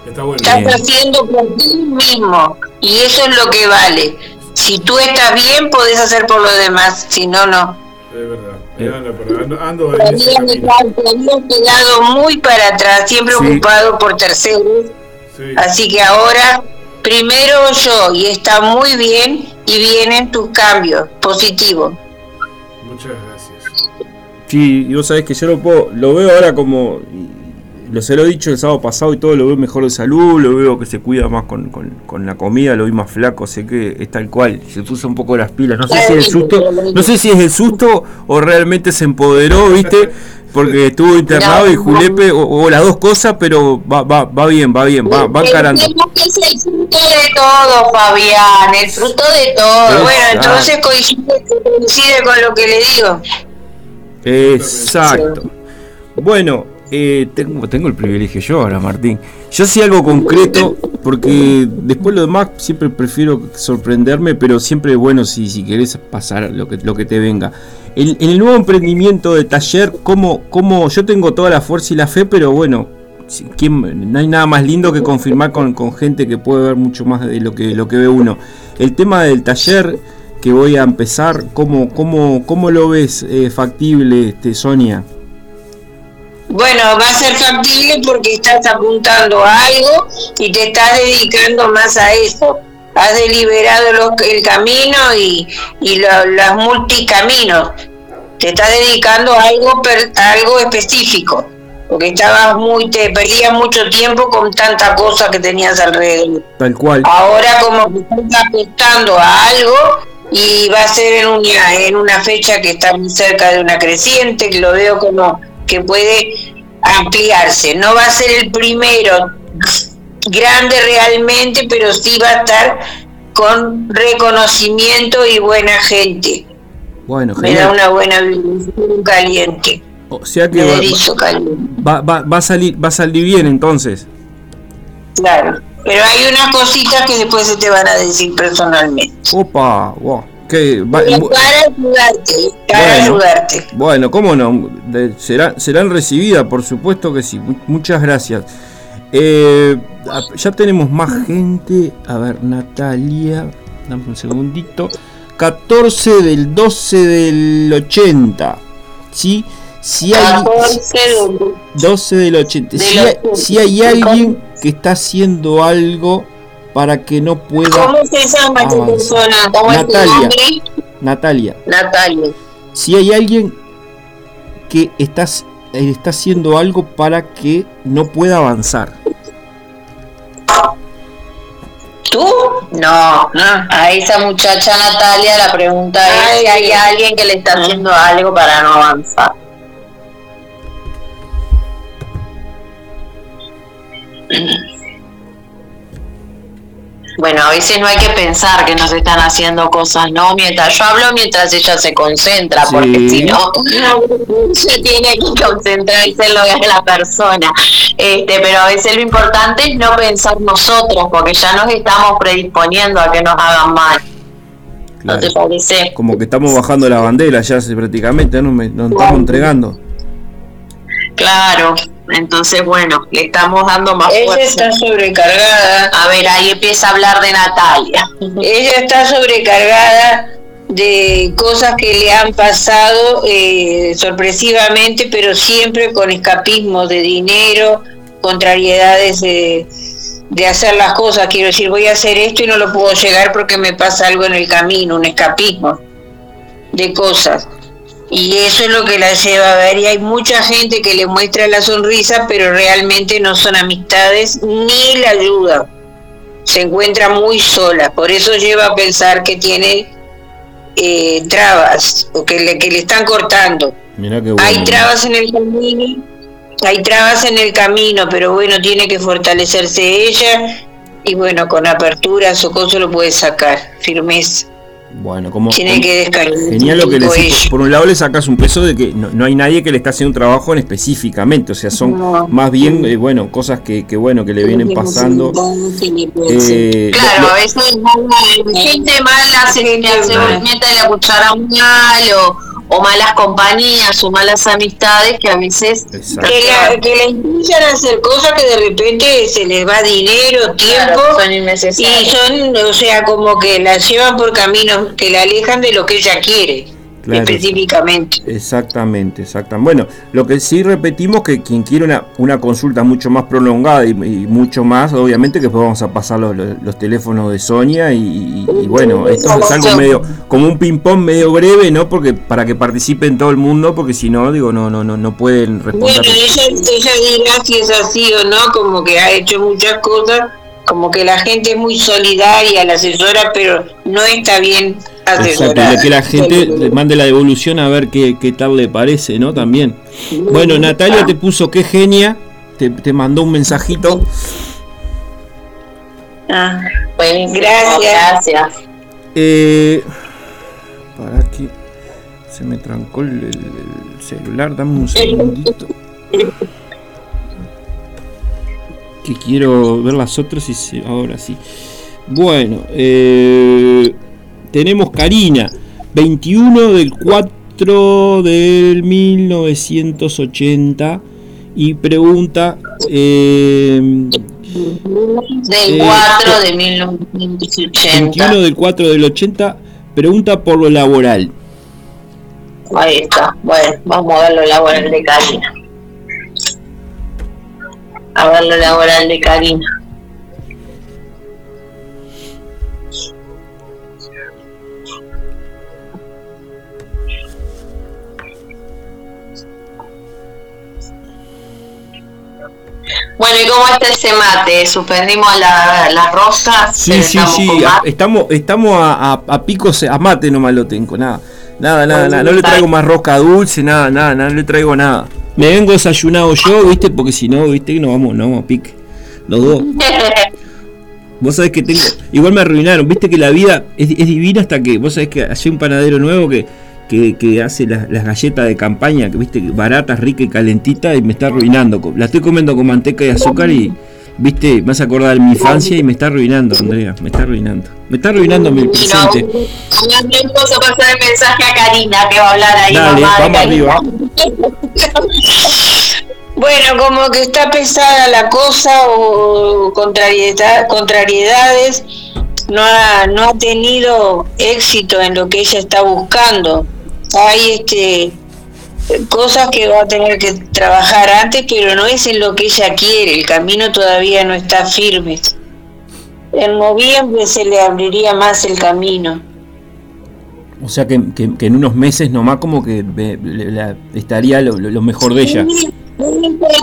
Está bueno. Estás haciendo por ti mismo y eso es lo que vale. Si tú estás bien, podés hacer por los demás, si no, no. Es verdad. Ando, ando quedado muy para atrás, siempre ocupado por terceros. Así que ahora, primero yo, y está muy bien, y vienen tus cambios positivos. Muchas gracias. Sí, y vos sabés que yo lo, puedo, lo veo ahora como lo se lo he dicho el sábado pasado y todo, lo veo mejor de salud, lo veo que se cuida más con, la comida, lo vi más flaco, sé que es tal cual, se puso un poco las pilas, no sé si es el susto, no sé si es el susto o realmente se empoderó, viste, porque estuvo internado y Julepe, o, las dos cosas, pero va, va, va bien, va bien, va, va encarando. Es el fruto de todo, Fabián, el fruto de todo. bueno, entonces coincide, coincide con lo que le digo. Exacto. Bueno, eh, tengo, tengo el privilegio yo ahora, Martín. Yo sí algo concreto, porque después lo demás siempre prefiero sorprenderme, pero siempre bueno si, si querés pasar lo que, lo que te venga. En, el nuevo emprendimiento de taller, como como yo tengo toda la fuerza y la fe, pero bueno, no hay nada más lindo que confirmar con, gente que puede ver mucho más de lo que, lo que ve uno. El tema del taller que voy a empezar, ¿cómo, cómo, cómo lo ves eh, factible, este, Sonia? Bueno, va a ser factible porque estás apuntando a algo y te estás dedicando más a eso. Has deliberado el camino y, y los multicaminos. Te estás dedicando a algo, algo específico. Porque estabas muy, te perdías mucho tiempo con tanta cosa que tenías alrededor. Tal cual. Ahora como que estás apuntando a algo y va a ser en una, en una fecha que está muy cerca de una creciente, que lo veo como que puede ampliarse. No va a ser el primero grande realmente, pero sí va a estar con reconocimiento y buena gente. Bueno, me da una buena vibración caliente. O sea que va, va, va, a salir va a salir bien entonces. Claro, pero hay unas cositas que después se te van a decir personalmente. Opa, wow Que, para ayudarte, para ayudarte. Bueno, cómo no, serán recibidas, por supuesto que sí. Muchas gracias. Eh, ya tenemos más gente. A ver, Natalia, dame un segundito. 14 del 12 del 80. ¿Sí? Si hay, 12 del 80. Si hay, si hay alguien que está haciendo algo para que no pueda. ¿Cómo se llama esta persona? ¿Cómo Natalia. Natalia. Natalia. Si hay alguien que está, está haciendo algo para que no pueda avanzar. ¿Tú? No, no. A esa muchacha Natalia la pregunta es si hay alguien que le está haciendo algo para no avanzar. Bueno, a veces no hay que pensar que nos están haciendo cosas, ¿no? Mientras yo hablo, mientras ella se concentra, porque si no, se tiene que concentrarse en lo que es la persona. Este, pero a veces lo importante es no pensar nosotros, porque ya nos estamos predisponiendo a que nos hagan mal. ¿No te parece? Como que estamos bajando la bandera ya prácticamente, ¿no? nos estamos entregando. Claro, entonces, bueno, le estamos dando más Ella está sobrecargada. A ver, ahí empieza a hablar de Natalia. Ella está sobrecargada de cosas que le han pasado eh, sorpresivamente, pero siempre con escapismo de dinero, contrariedades de, de hacer las cosas. Quiero decir, voy a hacer esto y no lo puedo llegar porque me pasa algo en el camino, un escapismo de cosas y eso es lo que la lleva a ver y hay mucha gente que le muestra la sonrisa pero realmente no son amistades ni la ayuda. Se encuentra muy sola por eso lleva a pensar que tiene eh, trabas o que le, que le están cortando. Hay trabas en el camino hay trabas en el camino pero bueno tiene que fortalecerse ella y bueno con apertura su cosa lo puede sacar firmeza bueno, como, Tiene que genial lo que le decís. Por un lado le sacas un peso de que no, hay nadie que le está haciendo un trabajo en específicamente, o sea, son más bien, eh, bueno, cosas que, que, bueno, que le vienen pasando. Eh, claro, a veces gente mala se, se mete la cuchara mal o o malas compañías o malas amistades que a veces que la, que a hacer cosas que de repente se les va dinero, tiempo son y son, o sea, como que la llevan por caminos que la alejan de lo que ella quiere específicamente. Exactamente, exactamente. Bueno, lo que sí repetimos que quien quiere una, una consulta mucho más prolongada y, mucho más, obviamente que después vamos a pasar los, los, teléfonos de Sonia y, bueno, esto es algo medio, como un ping-pong medio breve, ¿no? Porque para que participen todo el mundo, porque si no, digo, no, no, no, no pueden responder. Bueno, ella, ella dirá si es así o no, como que ha hecho muchas cosas como que la gente es muy solidaria, la asesora, pero no está bien Exacto, que la gente le mande la devolución a ver qué, tal le parece, ¿no? También. Bueno, Natalia te puso qué genia, te, mandó un mensajito. Ah, pues gracias. Gracias. Eh, para que se me trancó el, celular, dame un segundito. Que quiero ver las otras y se, ahora sí. Bueno, eh, tenemos Karina, 21 del 4 del 1980 y pregunta... Eh, del 4 de 1980. 21 del 4 del 80 pregunta por lo laboral. Ahí está. Bueno, vamos a ver lo laboral de Karina. A ver lo laboral de Karina. Bueno, ¿y cómo está ese mate? ¿Suspendimos las la rosas? Sí, sí, sí, estamos, estamos a, a, picos, a mate nomás lo tengo, nada. Nada, nada, nada, no le traigo más rosca dulce, nada, nada, no le traigo nada. Me vengo desayunado yo, viste, porque si no, viste, no vamos, no vamos a pique. Los dos. Vos sabés que tengo. Igual me arruinaron, viste que la vida es, es divina hasta que. Vos sabés que hay un panadero nuevo que que, hace las, galletas de campaña, que viste, baratas, ricas y calentitas, y me está arruinando. La estoy comiendo con manteca y azúcar y, viste, me vas a acordar de mi infancia y me está arruinando, Andrea, me está arruinando. Me está arruinando mi presente. No, no puedo pasar el mensaje a Karina que va a hablar ahí. Dale, mamá vamos arriba. Bueno, como que está pesada la cosa o contrariedad, contrariedades, no ha, no ha tenido éxito en lo que ella está buscando. Hay este cosas que va a tener que trabajar antes, pero no es en lo que ella quiere, el camino todavía no está firme. En noviembre se le abriría más el camino. O sea que, que- que en unos meses nomás como que la- estaría lo, lo- lo mejor de ella.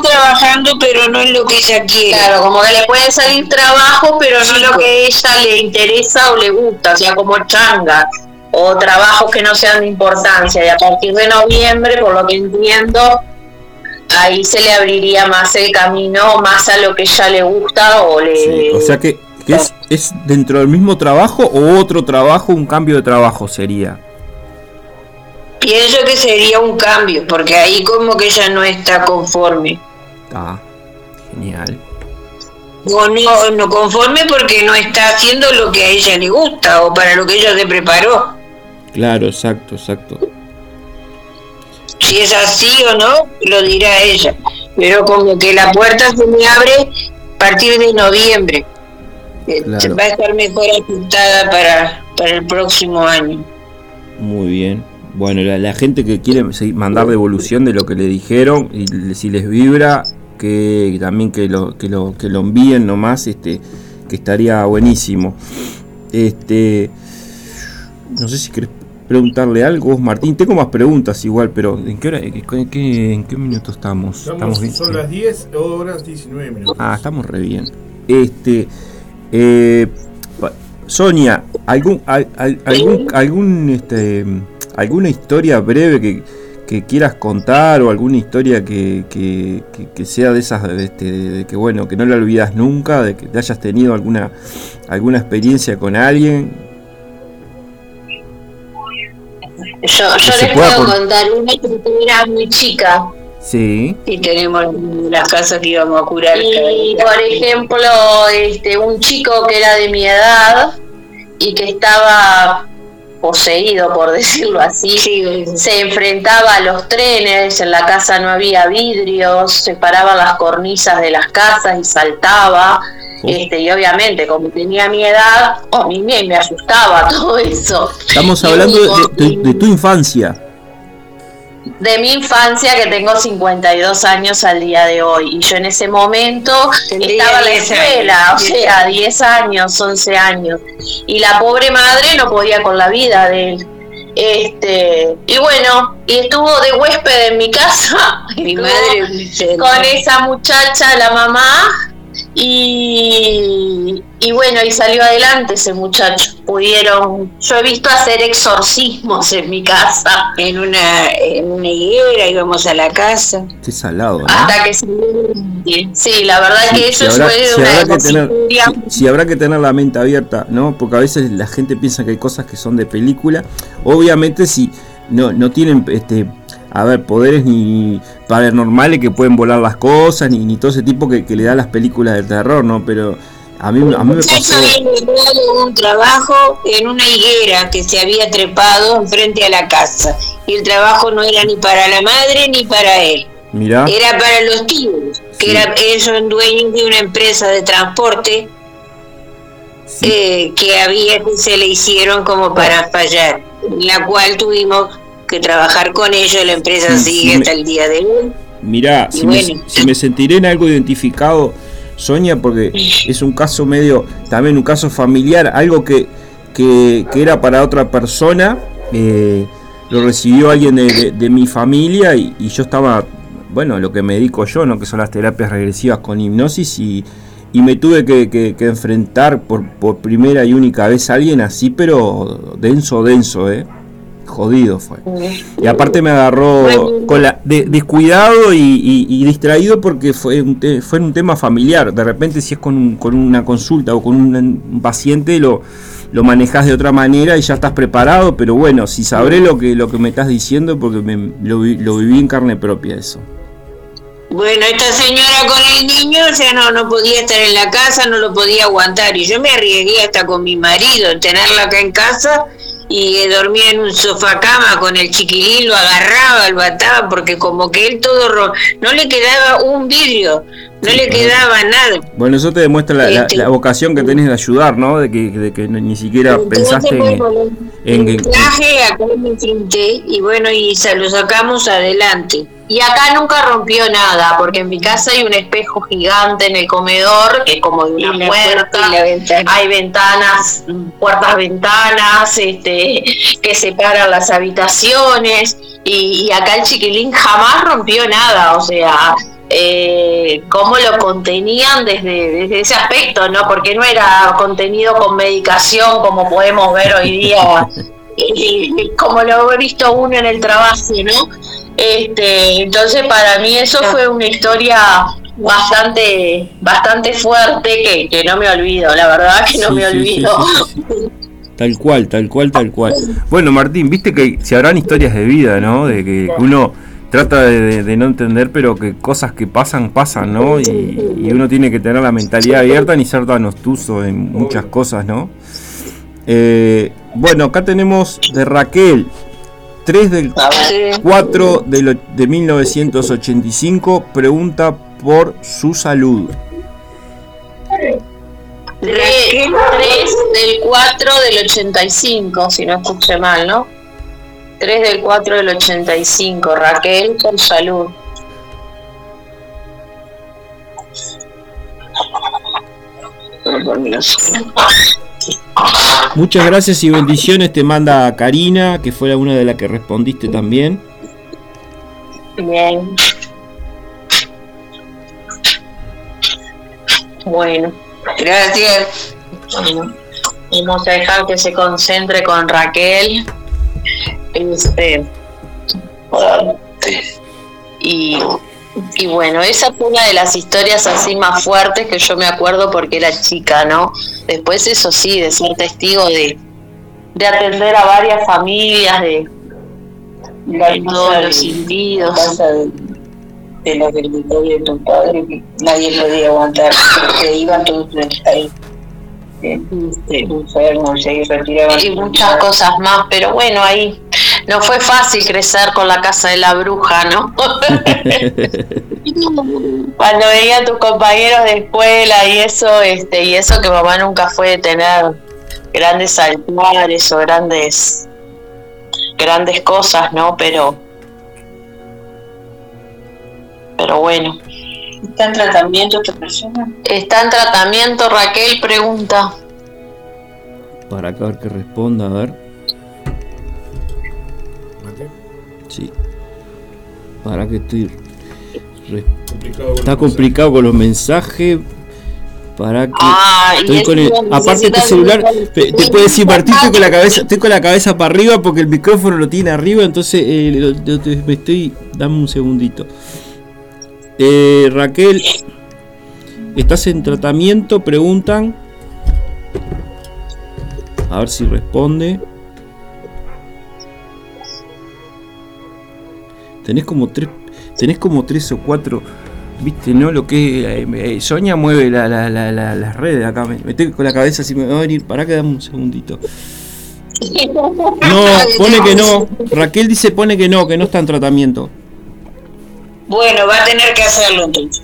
Trabajando, pero no es lo que ella quiere. Claro, como que le pueden salir trabajo, pero no lo que a ella le interesa o le gusta, o sea, como changa, o trabajos que no sean de importancia. Y a partir de noviembre, por lo que entiendo, ahí se le abriría más el camino, más a lo que ella le gusta o le... Sí, O sea que, que es, es dentro del mismo trabajo o otro trabajo, un cambio de trabajo sería. Pienso que sería un cambio, porque ahí como que ella no está conforme. Ah, genial. O no, no conforme porque no está haciendo lo que a ella le gusta o para lo que ella se preparó. Claro, exacto, exacto. Si es así o no, lo dirá ella. Pero como que la puerta se me abre a partir de noviembre. Eh, Claro. Va a estar mejor ajustada para, para el próximo año. Muy bien. Bueno, la, la gente que quiere mandar devolución de lo que le dijeron y si les vibra, que también que lo, que lo, que lo envíen nomás, este, que estaría buenísimo. Este, no sé si querés preguntarle algo, vos, Martín. Tengo más preguntas igual, pero ¿en qué hora, en qué, en qué minuto estamos? Estamos, bien? son las 10 horas 19 minutos. Ah, estamos re bien. Este, eh, Sonia, algún, al- al- algún, algún, este, alguna historia breve que, que quieras contar o alguna historia que, que, que- que sea de esas, este, de que bueno, que no la olvidas nunca, de que te hayas tenido alguna, alguna experiencia con alguien. Yo, yo les puedo por- contar una que era muy chica. Sí. Y tenemos las casas que íbamos a curar. Y por ejemplo, este, un chico que era de mi edad y que estaba poseído, por decirlo así, se enfrentaba a los trenes, en la casa no había vidrios, se paraban las cornisas de las casas y saltaba. Este, y obviamente, como tenía mi edad, a mí me, me asustaba todo eso. Estamos hablando de- de tu infancia. De mi infancia que tengo 52 años al día de hoy y yo en ese momento Tendría estaba en la 10 escuela, años. o sea, 10 años, 11 años y la pobre madre no podía con la vida de él. Este, y bueno, y estuvo de huésped en mi casa. Mi estuvo madre con esa muchacha, la mamá, y, y bueno, y salió adelante ese muchacho. Pudieron, yo he visto hacer exorcismos en mi casa. en una, en una higuera íbamos a la casa. Qué salado, ¿no? Hasta que se Sí, la verdad Sí, que si eso habrá, fue si una habrá de que tener, si- si habrá que tener la mente abierta, ¿no? Porque a veces la gente piensa que hay cosas que son de película. Obviamente si no, no tienen este a ver, poderes ni paranormales que pueden volar las cosas, ni, ni todo ese tipo que, que le da las películas de terror, ¿no? Pero a mí, a mí me pasó. un trabajo en una higuera que se había trepado enfrente a la casa. Y el trabajo no era ni para la madre ni para él. Mirá, Era para los tíos, que Sí. eran, ellos dueños de una empresa de transporte sí, eh, que había que se le hicieron como para fallar, la cual tuvimos que trabajar con ellos, la empresa Sí, sigue hasta el día de hoy. mirá, si, me, bueno. si me sentiré en algo identificado, Sonia, porque es un caso medio, también un caso familiar, algo que, que, que era para otra persona, eh, lo recibió alguien de, de- de mi familia y, y yo estaba, bueno, lo que me dedico yo, ¿no? que son las terapias regresivas con hipnosis y, y me tuve que, que- que enfrentar por, por primera y única vez a alguien así, pero denso, denso, ¿eh? Jodido fue. Y aparte me agarró con la de- descuidado y, y- y distraído porque fue un, te- fue un tema familiar. De repente si es con, un- con una consulta o con un, un paciente lo, lo manejas de otra manera y ya estás preparado, pero bueno, si sabré lo que, lo que me estás diciendo porque me- lo, lo viví en carne propia eso. Bueno, esta señora con el niño, o sea, no, no podía estar en la casa, no lo podía aguantar. Y yo me arriesgué hasta con mi marido, tenerla acá en casa y dormía en un sofá cama con el chiquilín, lo agarraba, lo ataba, porque como que él todo, no le quedaba un vidrio, no le quedaba nada. Bueno, eso te demuestra la, la, este vocación que tenés de ayudar, ¿no? De que, de que ni siquiera pensaste en, en, en, acá me enfrenté y bueno, y se lo sacamos adelante. Y acá nunca rompió nada, porque en mi casa hay un espejo gigante en el comedor, que es como de una puerta, hay ventanas, puertas ventanas, este, que separan las habitaciones, y, acá el chiquilín jamás rompió nada, o sea, eh, cómo lo contenían desde, desde ese aspecto, ¿no? Porque no era contenido con medicación como podemos ver hoy día, y, como lo he visto uno en el trabajo, ¿no? Este, entonces para mí eso fue una historia bastante bastante fuerte que, no me olvido, la verdad que no me olvido. Tal cual, tal cual, tal cual. Bueno, Martín, viste que se habrán historias de vida, ¿no? De que uno trata de, no entender, pero que cosas que pasan, pasan, ¿no? Y, uno tiene que tener la mentalidad abierta ni ser tan obtuso en muchas cosas, ¿no? Eh, bueno, acá tenemos de Raquel. 3 del 4 de, de 1985 pregunta por su salud. 3, del 4 del 85, si no escuché mal, ¿no? 3 del 4 del 85, Raquel, por salud. Muchas gracias y bendiciones te manda Karina, que fue una de las que respondiste también. Bien. Bueno, gracias. vamos a dejar que se concentre con Raquel. Este, y y bueno, esa fue una de las historias así más fuertes que yo me acuerdo porque era chica, ¿no? Después eso sí, de ser testigo de, de atender a varias familias, de, de todos los individuos. De, de la de tu padre, que nadie podía aguantar, que iban todos ahí enfermos y retiraban. Y muchas cosas más, pero bueno, ahí no fue fácil crecer con la casa de la bruja, ¿no? Cuando veía a tus compañeros de escuela y eso, este, y eso que mamá nunca fue de tener grandes altares o grandes grandes cosas, ¿no? Pero pero bueno. ¿Está en tratamiento esta persona? Está en tratamiento, Raquel pregunta. Para acá a ver que responda, a ver. Sí. Para que estoy. Está complicado con los mensajes. Para que. Ah, estoy con el, aparte este celular. Te, puede decir Martín, estoy con la cabeza, estoy con la cabeza para arriba porque el micrófono lo tiene arriba, entonces eh, me estoy. Dame un segundito. Eh, Raquel, ¿estás en tratamiento? Preguntan. A ver si responde. Tenés como tres. Tenés como tres o cuatro. Viste, ¿no? Lo que. Eh, Sonia mueve la, la, la, las redes acá. Me, me con la cabeza si me va a venir. Para que dame un segundito. No, pone que no. Raquel dice pone que no, que no está en tratamiento. Bueno, va a tener que hacerlo entonces.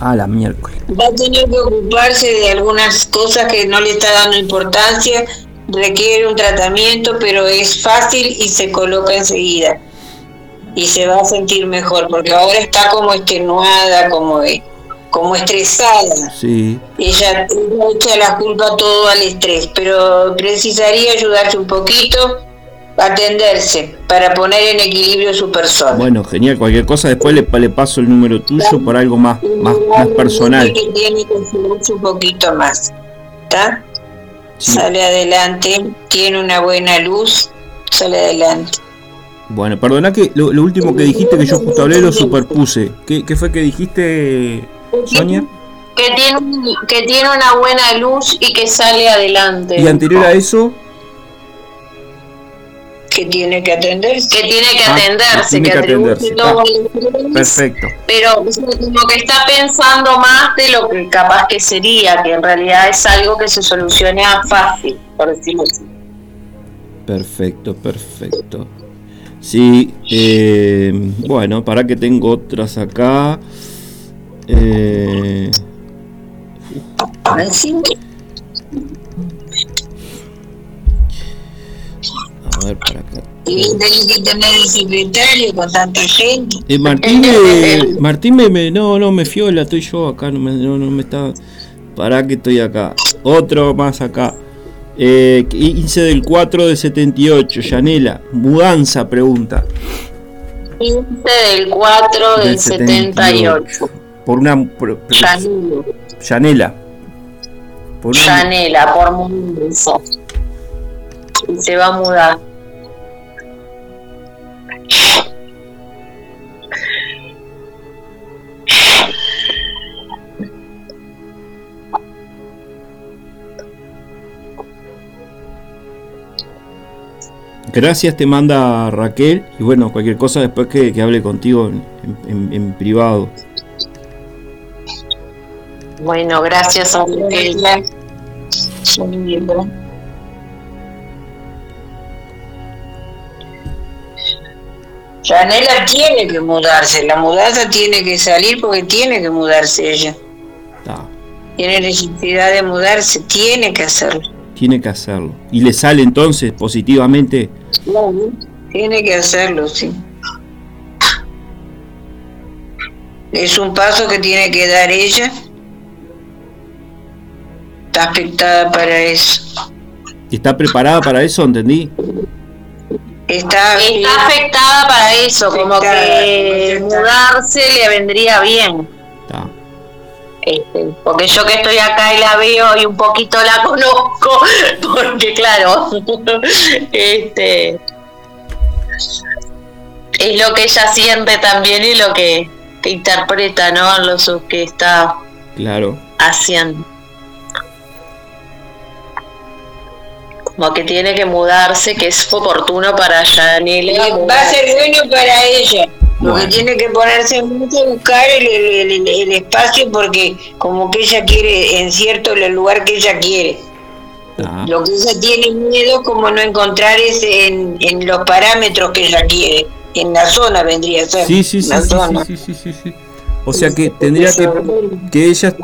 Ah, la miércoles. Va a tener que ocuparse de algunas cosas que no le está dando importancia, requiere un tratamiento, pero es fácil y se coloca enseguida. Y se va a sentir mejor, porque ahora está como extenuada, como, como estresada. Sí. Ella echa la culpa todo al estrés, pero precisaría ayudarse un poquito atenderse para poner en equilibrio su persona. Bueno, genial, cualquier cosa después le, le paso el número tuyo por algo más, más, más personal. Que tiene que un poquito más. ¿Está? Sale adelante, tiene una buena luz, sale adelante. Bueno, perdona que lo, último que dijiste que yo justo hablé lo superpuse. ¿Qué, qué fue que dijiste, Sonia? Que tiene, que tiene una buena luz y que sale adelante. ¿Y anterior a eso? Que tiene que atenderse. Que tiene que Ah, atenderse, tiene que, que atribuye atenderse. todo Ah, Perfecto. pero como que está pensando más de lo que capaz que sería, que en realidad es algo que se soluciona fácil, por decirlo así. Perfecto, perfecto. Sí, eh, bueno, para que tengo otras acá. Eh, Así. A ver, para acá. Y tiene que tener el secretario con tanta gente. Eh, Martín, me, Martín me, me- no, no, me fiola, estoy yo acá, no me, no, no me está... Para que estoy acá. Otro más acá. Eh, 15 del 4 de 78, Yanela. Mudanza, pregunta. 15 del 4 del 78. Por una... por- por- Yanela. Yanela. Por una- Yanela, por mudanza. Y se va a mudar. Gracias te manda Raquel y bueno, cualquier cosa después que, que hable contigo en, en- en privado. Bueno, gracias a ella. Yanela tiene que mudarse, la mudanza tiene que salir porque tiene que mudarse ella. Ta, Tiene necesidad de mudarse, tiene que hacerlo. tiene que hacerlo. Y le sale entonces positivamente. Tiene que hacerlo, sí. Es un paso que tiene que dar ella. Está afectada para eso. ¿Está preparada para eso? ¿Entendí? Está, Está afectada para eso, como que mudarse le vendría bien. Este, porque yo que estoy acá y la veo y un poquito la conozco, porque claro, este es lo que ella siente también y lo que, que interpreta, ¿no? Lo que está Claro. haciendo. Como que tiene que mudarse, que es oportuno para Yanela. Va a ser bueno para ella. Lo Bueno. que tiene que ponerse mucho a buscar el, el- el- el espacio porque como que ella quiere en cierto el lugar que ella quiere. ta. Lo que ella tiene miedo como no encontrar ese en, en los parámetros que ella quiere. En la zona vendría a ser. Sí, sí, sí, la sí, zona. sí, sí, sí, sí. O sea que tendría que que ella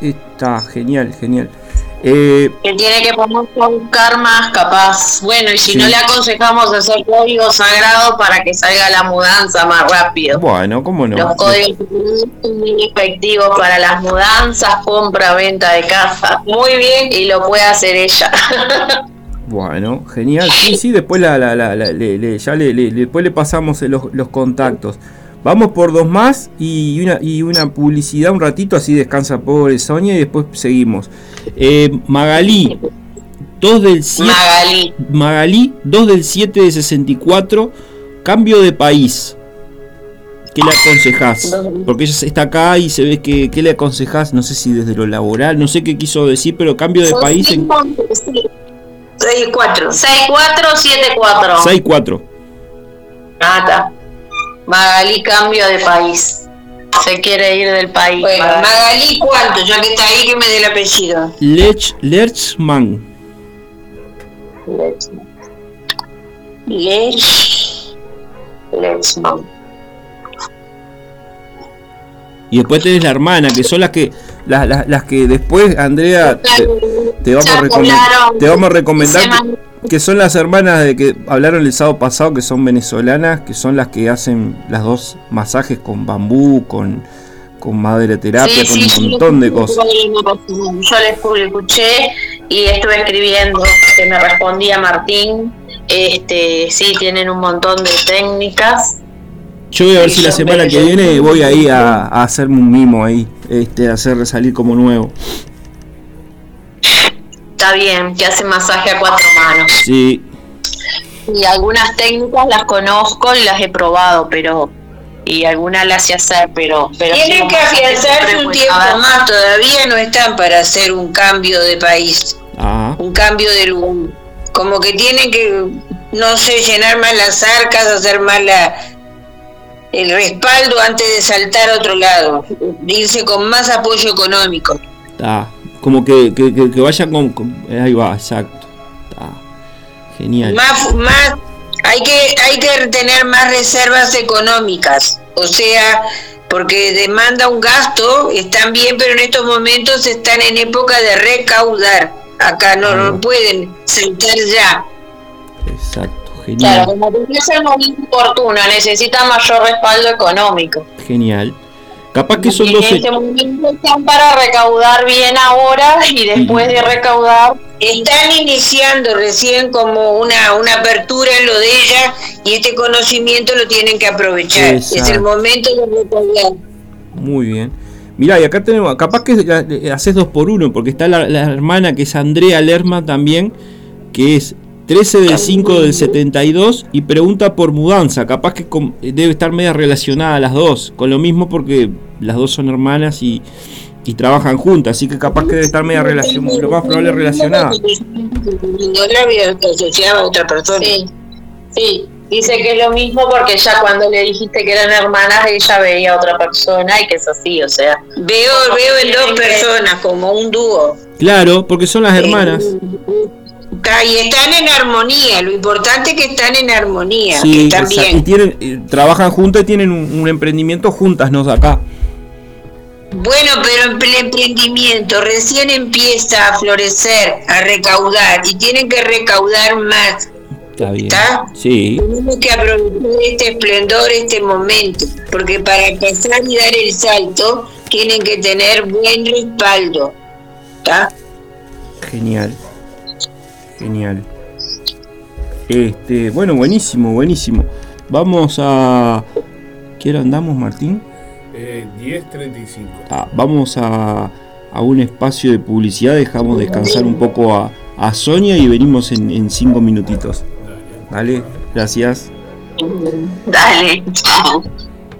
está genial, genial. Eh, que tiene que ponerse a buscar más capaz. Bueno, y si Sí. no le aconsejamos hacer código sagrado para que salga la mudanza más rápido. bueno, cómo no. Los códigos son muy efectivos para las mudanzas, compra, venta de casa. Muy bien, y lo puede hacer ella. Bueno, genial. Sí, sí, después la, la- la- la- le, le- ya le, le- después le pasamos los, los contactos. Vamos por dos más y una, y una publicidad un ratito, así descansa pobre Sonia y después seguimos. Eh, Magalí, 2 del 7. Magalí. Magalí, 2 del 7 de 64, cambio de país. ¿Qué le aconsejás? Porque ella está acá y se ve que ¿qué le aconsejás? No sé si desde lo laboral, no sé qué quiso decir, pero cambio de país en 6 4. 6474. 6-4. Ah, está. Magalí cambio de país. Se quiere ir del país. Bueno, Magalí, ¿cuánto? Ya que está ahí, que me dé el apellido. Lech, Lerchman. Lech. Lechman. Y después tenés la hermana, que son las que las, las- las que después, Andrea, te, te vamos, a recomendar, te vamos a recomendar que, que son las hermanas de que hablaron el sábado pasado, que son venezolanas, que son las que hacen las dos masajes con bambú, con, con madre terapia, Sí, con sí, un montón de cosas. Yo le escu- le escuché y estuve escribiendo que me respondía Martín. Este, sí, tienen un montón de técnicas. Yo voy a ver si la semana que viene voy ahí a, a hacerme un mimo ahí, este, a hacer salir como nuevo. Está bien, que hace masaje a cuatro manos. Sí, Y algunas técnicas las conozco y las he probado, pero y algunas las sé hacer, pero pero Tienen que afianzarse un tiempo a ver. más, todavía no están para hacer un cambio de país, ah, un cambio de lugar. Como que tienen que no sé, llenar más las arcas, hacer más la, el respaldo antes de saltar a otro lado, irse con más apoyo económico. Está, como que, que, que, vaya con, Ahí va, exacto. Está, genial. Más, más, hay que, hay que tener más reservas económicas, o sea, porque demanda un gasto, están bien, pero en estos momentos están en época de recaudar. Acá no, no pueden saltar ya. Exacto, genial. Claro, como que es el momento oportuno, necesita mayor respaldo económico. Genial. Capaz que son dos. En este momento están para recaudar bien ahora y después de recaudar. Están iniciando recién como una, una apertura en lo de ella y este conocimiento lo tienen que aprovechar. Es el momento de recaudar. Muy bien. Mirá, y acá tenemos, capaz que haces dos por uno, porque está la, la hermana que es Andrea Lerma también, que es 13 del 5 del 72 y pregunta por mudanza. Capaz que debe estar media relacionada las dos, con lo mismo porque las dos son hermanas y, trabajan juntas, así que capaz que debe estar media relacionada, lo más probable relacionada. No la había asociado a otra persona. Sí, sí, dice que es lo mismo porque ya cuando le dijiste que eran hermanas, ella veía a otra persona y que es así, o sea. Veo, veo en dos personas, como un dúo. Claro, porque son las hermanas. Y están en armonía, lo importante es que están en armonía, sí, Y tienen, trabajan juntas y tienen un, emprendimiento juntas, ¿no? Acá. Bueno, pero el emprendimiento recién empieza a florecer, a recaudar, y tienen que recaudar más. Está bien. ¿Está? Sí. Tenemos que aprovechar este esplendor, este momento, porque para pasar y dar el salto, tienen que tener buen respaldo. ¿Está? Genial. Genial. Este, bueno, buenísimo, buenísimo. Vamos a. ¿Qué hora andamos, Martín? Eh, 10.35. Ah, vamos a, a, un espacio de publicidad, dejamos descansar un poco a, a Sonia y venimos en, en cinco minutitos. Dale, gracias. Dale,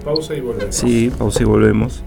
Pausa y volvemos. Sí, pausa y volvemos.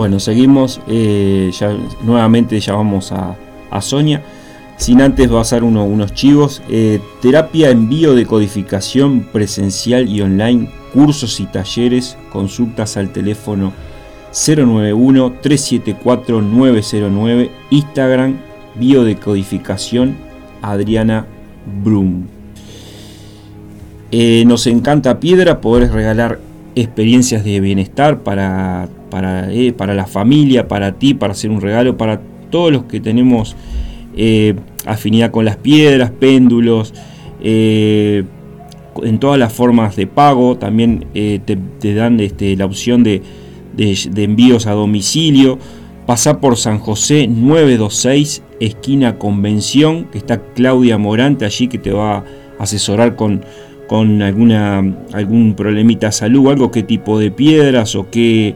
Bueno, seguimos. Eh, ya, nuevamente llamamos a, a Sonia. Sin antes basar uno, unos chivos. Eh, terapia en biodecodificación presencial y online. Cursos y talleres. Consultas al teléfono 091-374-909. Instagram biodecodificación Adriana Brum. Eh, nos encanta Piedra poder regalar experiencias de bienestar para para, eh, para la familia, para ti, para hacer un regalo, para todos los que tenemos eh, afinidad con las piedras, péndulos, eh, en todas las formas de pago, también te, dan este, la opción de, de, envíos a domicilio. Pasá por San José 926, esquina Convención, que está Claudia Morante allí que te va a asesorar con, con alguna, algún problemita de salud, algo, qué tipo de piedras o qué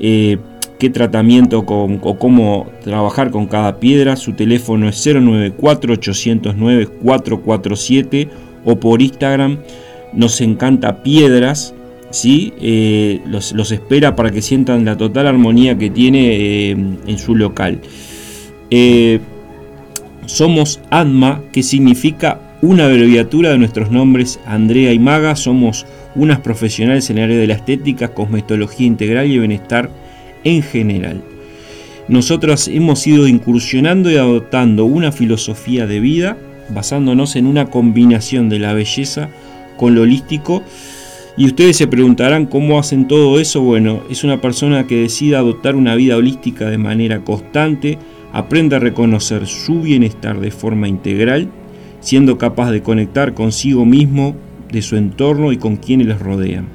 eh, qué tratamiento o cómo trabajar con cada piedra. Su teléfono es 094-809-447 o por Instagram. Nos encanta piedras. ¿sí? Eh, los, espera para que sientan la total armonía que tiene eh, en su local. somos ADMA, que significa una abreviatura de nuestros nombres Andrea y Maga. Somos unas profesionales en el área de la estética, cosmetología integral y bienestar en general. Nosotros hemos ido incursionando y adoptando una filosofía de vida basándonos en una combinación de la belleza con lo holístico. Y ustedes se preguntarán cómo hacen todo eso. Bueno, es una persona que decide adoptar una vida holística de manera constante, aprende a reconocer su bienestar de forma integral, siendo capaz de conectar consigo mismo, de su entorno y con quienes les rodean.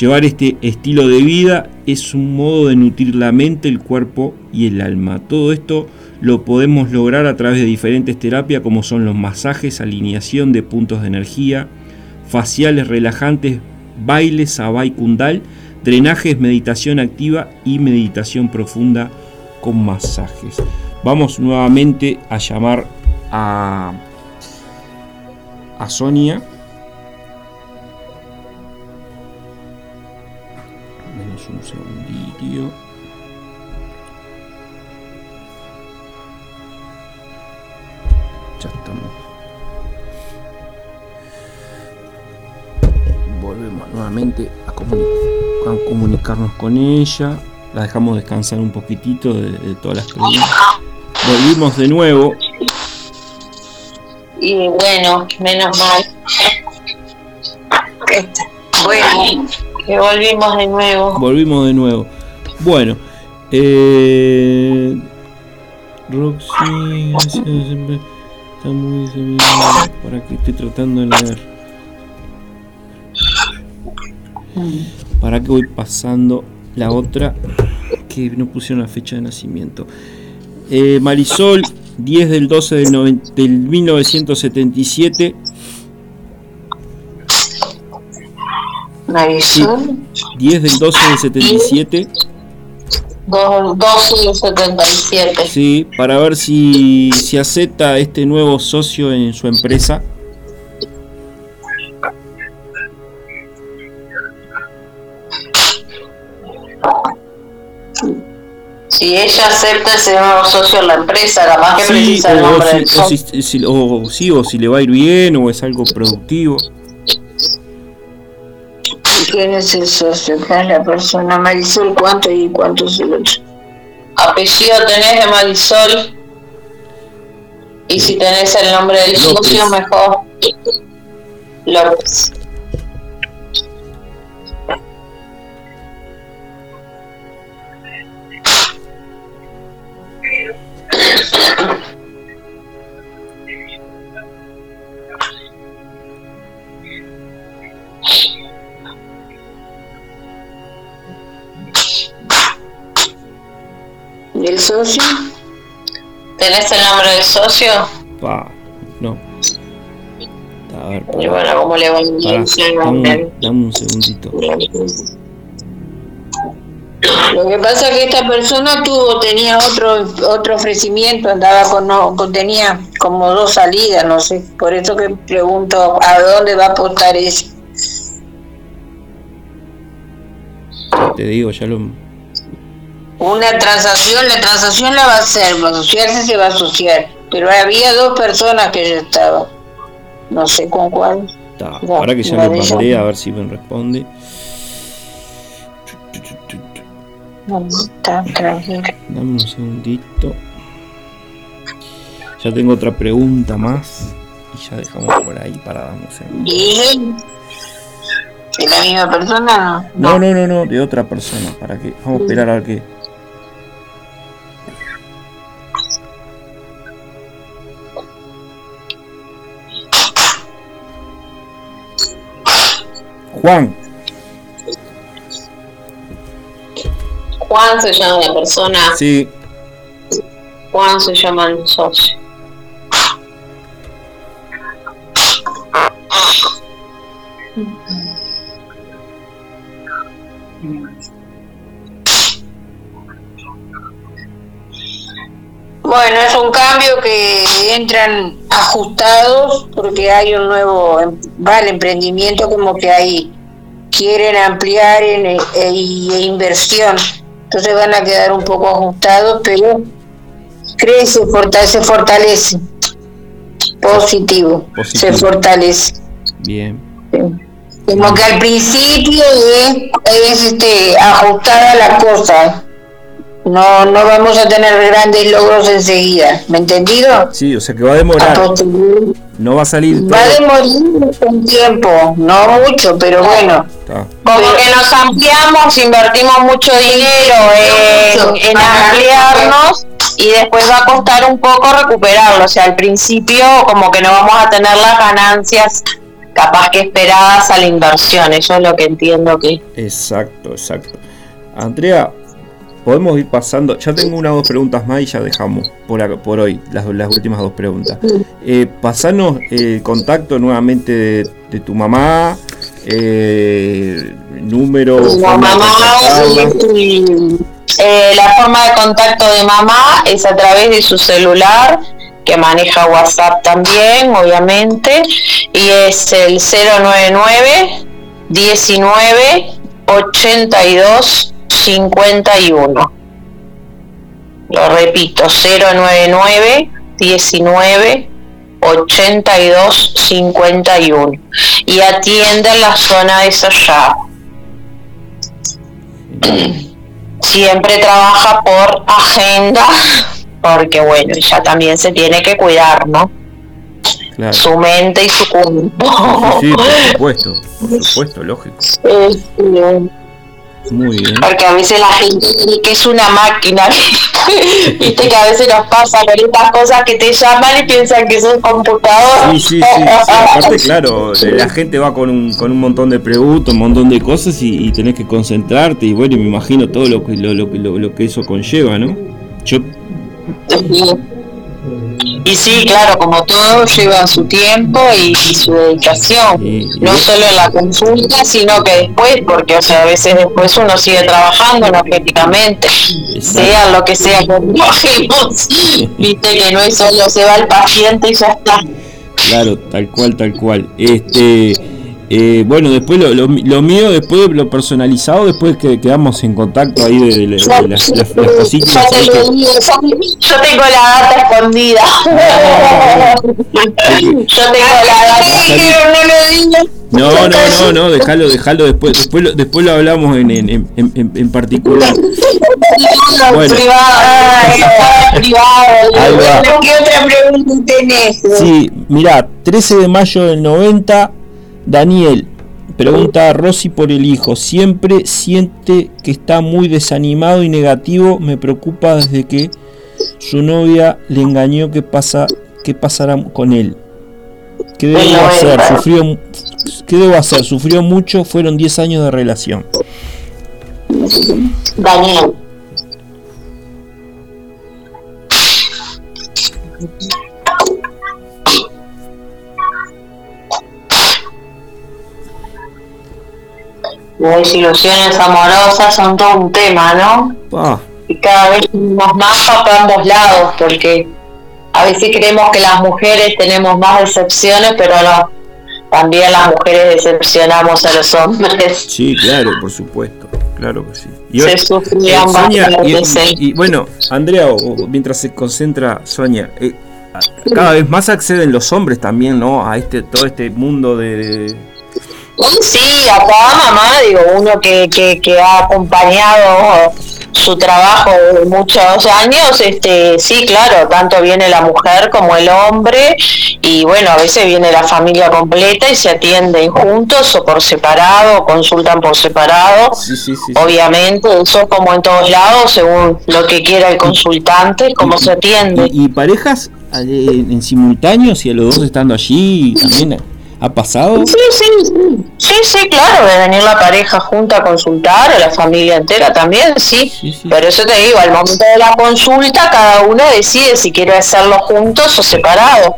Llevar este estilo de vida es un modo de nutrir la mente, el cuerpo y el alma. Todo esto lo podemos lograr a través de diferentes terapias como son los masajes, alineación de puntos de energía, faciales relajantes, bailes, sabay kundal, drenajes, meditación activa y meditación profunda con masajes. Vamos nuevamente a llamar a, a Sonia un segundito. Ya estamos. Volvemos nuevamente a, comunicarnos con ella. La dejamos descansar un poquitito de, todas las preguntas. Volvimos de nuevo. Y bueno, menos mal. Bueno. Que volvimos de nuevo. Volvimos de nuevo. Bueno, eh, Roxy está muy para que estoy tratando de leer. Para que voy pasando la otra que no pusieron la fecha de nacimiento. Eh, Marisol, 10 del 12 del, del 1977 Marisol. 10 del 12 del 77. 12 del 77. Sí, para ver si, si acepta este nuevo socio en su empresa. Si ella acepta ese nuevo socio en la empresa, capaz que precisa el nombre del socio. o, sí, o si le va a ir bien, o es algo productivo. ¿Quién es el socio? ¿Quién es la persona? Marisol, ¿cuánto y cuánto es el otro? Apellido tenés de Marisol. Y si tenés el nombre del socio, mejor. López. ¿Y el socio? ¿Tenés el nombre del socio? Pa, no. A ver, y bueno, ¿cómo le va a dame, dame un segundito. Lo que pasa es que esta persona tuvo, tenía otro otro ofrecimiento, andaba con, no, tenía como dos salidas, no sé, por eso que pregunto a dónde va a apostar ese. Te digo, ya lo una transacción, la transacción la va a hacer, va a asociarse se va a asociar, pero había dos personas que ya estaban, no sé con cuál. ahora que ya le mandé, a ver si me responde. Dame un segundito. Ya tengo otra pregunta más y ya dejamos por ahí para darnos Bien. ¿Es la misma persona? No, no, no, no, de otra persona. ¿Para qué? Vamos a esperar a ver qué. Juan. Juan se llama la persona. Sí. Juan se llama el socio. Bueno, es un cambio que entran ajustados porque hay un nuevo, em, va el emprendimiento como que ahí quieren ampliar en, e, e, inversión, entonces van a quedar un poco ajustados, pero crece, fortalece, se fortalece, positivo, se fortalece. Bien. Como que al principio es, es este, ajustada la cosa no, no vamos a tener grandes logros enseguida, ¿me entendido? Sí, o sea que va a demorar. No va a salir. Va a demorar un tiempo, no mucho, pero bueno. Como que nos ampliamos, invertimos mucho dinero en, ampliarnos y después va a costar un poco recuperarlo. O sea, al principio como que no vamos a tener las ganancias capaz que esperadas a la inversión. Eso es lo que entiendo que. Exacto, exacto. Andrea, podemos ir pasando. Ya tengo una o dos preguntas más y ya dejamos por, por hoy las, las últimas dos preguntas. Eh, pasanos el contacto nuevamente de, tu mamá, eh, número. mamá, eh, la forma de contacto de mamá es a través de su celular que maneja WhatsApp también, obviamente, y es el 099 19 82 51. Lo repito, 099 19 82 51 y atiende en la zona de Sayago. Siempre trabaja por agenda porque bueno, ella también se tiene que cuidar, ¿no? Su mente y su cuerpo. Sí, por supuesto, por supuesto, lógico. Muy bien. Porque a veces la gente que es una máquina, viste que a veces nos pasa con estas cosas que te llaman y piensan que son computador. Sí, sí, sí, Aparte, claro, la gente va con un, con un montón de preguntas, un montón de cosas y, tenés que concentrarte y bueno, me imagino todo lo que, lo, lo, lo que eso conlleva, ¿no? Yo y sí, claro, como todo lleva su tiempo y, su dedicación, no solo en la consulta, sino que después, porque o sea, a veces después uno sigue trabajando energéticamente, sea lo que sea que trabajemos, viste que no es solo se va el paciente y ya está. Claro, tal cual, tal cual. Este eh, bueno, después lo, lo, mío, después lo personalizado, después que quedamos en contacto ahí de, las, cositas. Yo, tengo la data escondida. yo tengo la data. No, no, no, no, déjalo, déjalo después, después lo, después lo hablamos en, en, en, en particular. Bueno. Privado, privado. ¿Qué otra pregunta tenés? Sí, mira, 13 de mayo del 90 Daniel pregunta a Rosy por el hijo. Siempre siente que está muy desanimado y negativo. Me preocupa desde que su novia le engañó qué pasa, qué pasará con él. ¿Qué debo hacer? Sufrió, ¿Qué debo hacer? Sufrió mucho, fueron 10 años de relación. Daniel. Las desilusiones amorosas son todo un tema, ¿no? Y cada vez tenemos más para ambos lados, porque a veces creemos que las mujeres tenemos más decepciones, pero no. También las mujeres decepcionamos a los hombres. Sí, claro, por supuesto. Claro que sí. Y, se sufrían eh, y, bueno, Andrea, mientras se concentra Sonia, eh, cada vez más acceden los hombres también, ¿no? A este todo este mundo de... Sí, acá mamá, digo, uno que, que, que ha acompañado su trabajo de muchos años, este, sí, claro, tanto viene la mujer como el hombre y bueno, a veces viene la familia completa y se atienden juntos o por separado, consultan por separado. Obviamente, eso como en todos lados, según lo que quiera el consultante, cómo se atiende. Y, parejas eh, en simultáneo, si a los dos estando allí también ¿Ha pasado? Sí, sí, sí, sí, claro, de venir la pareja junta a consultar, o la familia entera también, sí. Pero eso te digo, al momento de la consulta cada uno decide si quiere hacerlo juntos o separado,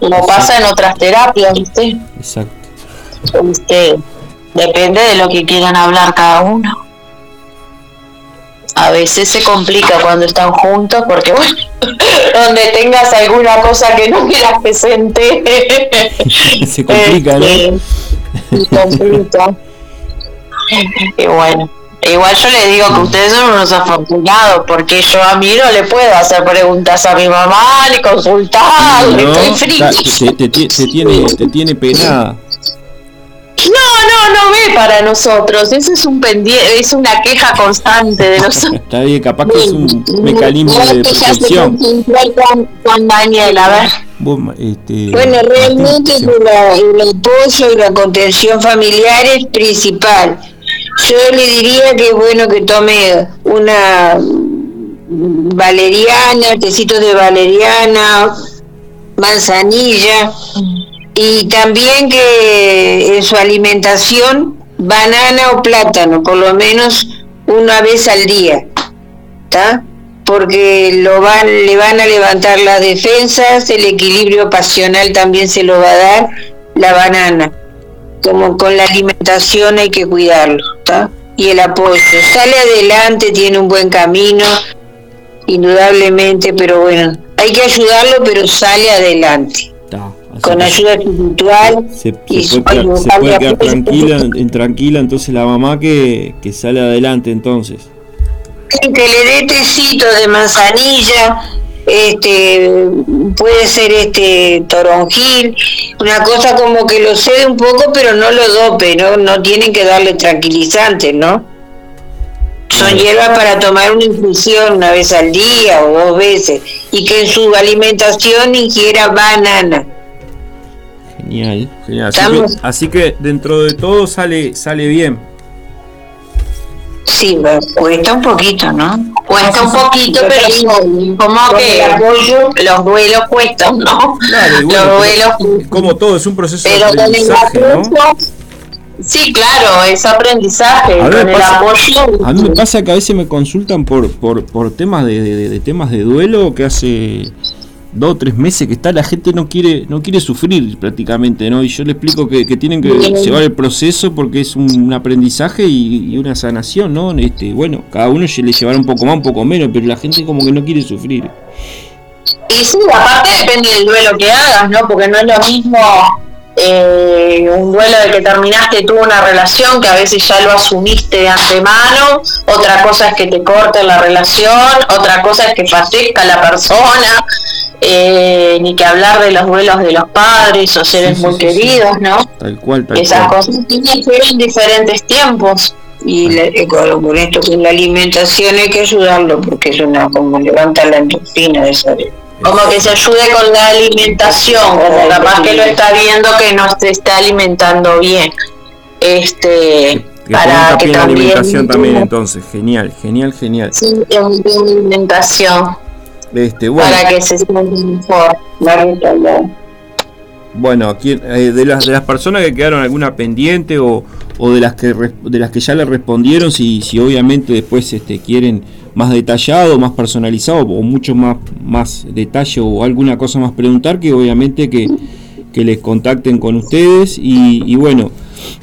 como pasa en otras terapias, ¿viste? Exacto. Este, depende de lo que quieran hablar cada uno a veces se complica cuando están juntos porque bueno, donde tengas alguna cosa que no quieras que se se complica, ¿no? Este, se complica. y bueno, igual yo le digo que ustedes son unos afortunados porque yo a mí no le puedo hacer preguntas a mi mamá ni consultar, estoy fría. Te, tiene, te tiene penada. No, no, no ve para nosotros. Eso es un pendiente, es una queja constante de nosotros. Está bien, capaz que es un mecanismo de protección. Con, Daniel, a ver. Este, bueno, realmente el, el apoyo y la contención familiar es principal. Yo le diría que es bueno que tome una valeriana, tecitos de valeriana, manzanilla y también que en su alimentación banana o plátano, por lo menos una vez al día. Porque lo van, le van a levantar las defensas, el equilibrio pasional también se lo va a dar la banana. Como con la alimentación hay que cuidarlo. Y el apoyo. Sale adelante, tiene un buen camino, indudablemente, pero bueno, hay que ayudarlo, pero sale adelante con ayuda espiritual. Se, puede, quedar, tranquila, en, tranquila entonces la mamá que, que sale adelante entonces. Que le dé tecito de manzanilla, este puede ser este toronjil, una cosa como que lo cede un poco pero no lo dope, no, no tienen que darle tranquilizantes, ¿no? Son hierbas para tomar una infusión una vez al día o dos veces y que en su alimentación ingiera banana. Genial, genial. Así que, dentro de todo sale, sale bien. Sí, cuesta un poquito, ¿no? Cuesta un poquito, pero como que los duelos cuestan, ¿no? Claro, los duelos. como todo, es un proceso de aprendizaje, ¿no? Sí, claro, es aprendizaje. A, a mí me pasa que a veces me consultan por, por, por temas de, de, temas de duelo que hace dos o tres meses que está la gente no quiere no quiere sufrir prácticamente no y yo le explico que, tienen que llevar el proceso porque es un, aprendizaje y, una sanación no este bueno cada uno le llevará un poco más un poco menos pero la gente como que no quiere sufrir. Y sí aparte depende del duelo que hagas no porque no es lo mismo eh, un duelo de que terminaste tú una relación que a veces ya lo asumiste de antemano, otra cosa es que te corte la relación, otra cosa es que fallezca la persona, eh, ni que hablar de los duelos de los padres o seres muy queridos, ¿no? Tal cual, tal Esas cosas tienen diferentes tiempos. Y con esto con la alimentación hay que ayudarlo porque es una como levanta la endorfina de esa como que se ayude con la alimentación, como capaz que lo está viendo que no se está alimentando bien. Este, para que también, la alimentación también entonces, genial, genial, genial. Sí, alimentación. Este, bueno. Para que se sienta mejor. Bueno, aquí, eh, de, las, de las personas que quedaron alguna pendiente o, o de las que de las que ya le respondieron, si, si obviamente después este, quieren más detallado, más personalizado o mucho más, más detalle o alguna cosa más preguntar, que obviamente que, que les contacten con ustedes y, bueno,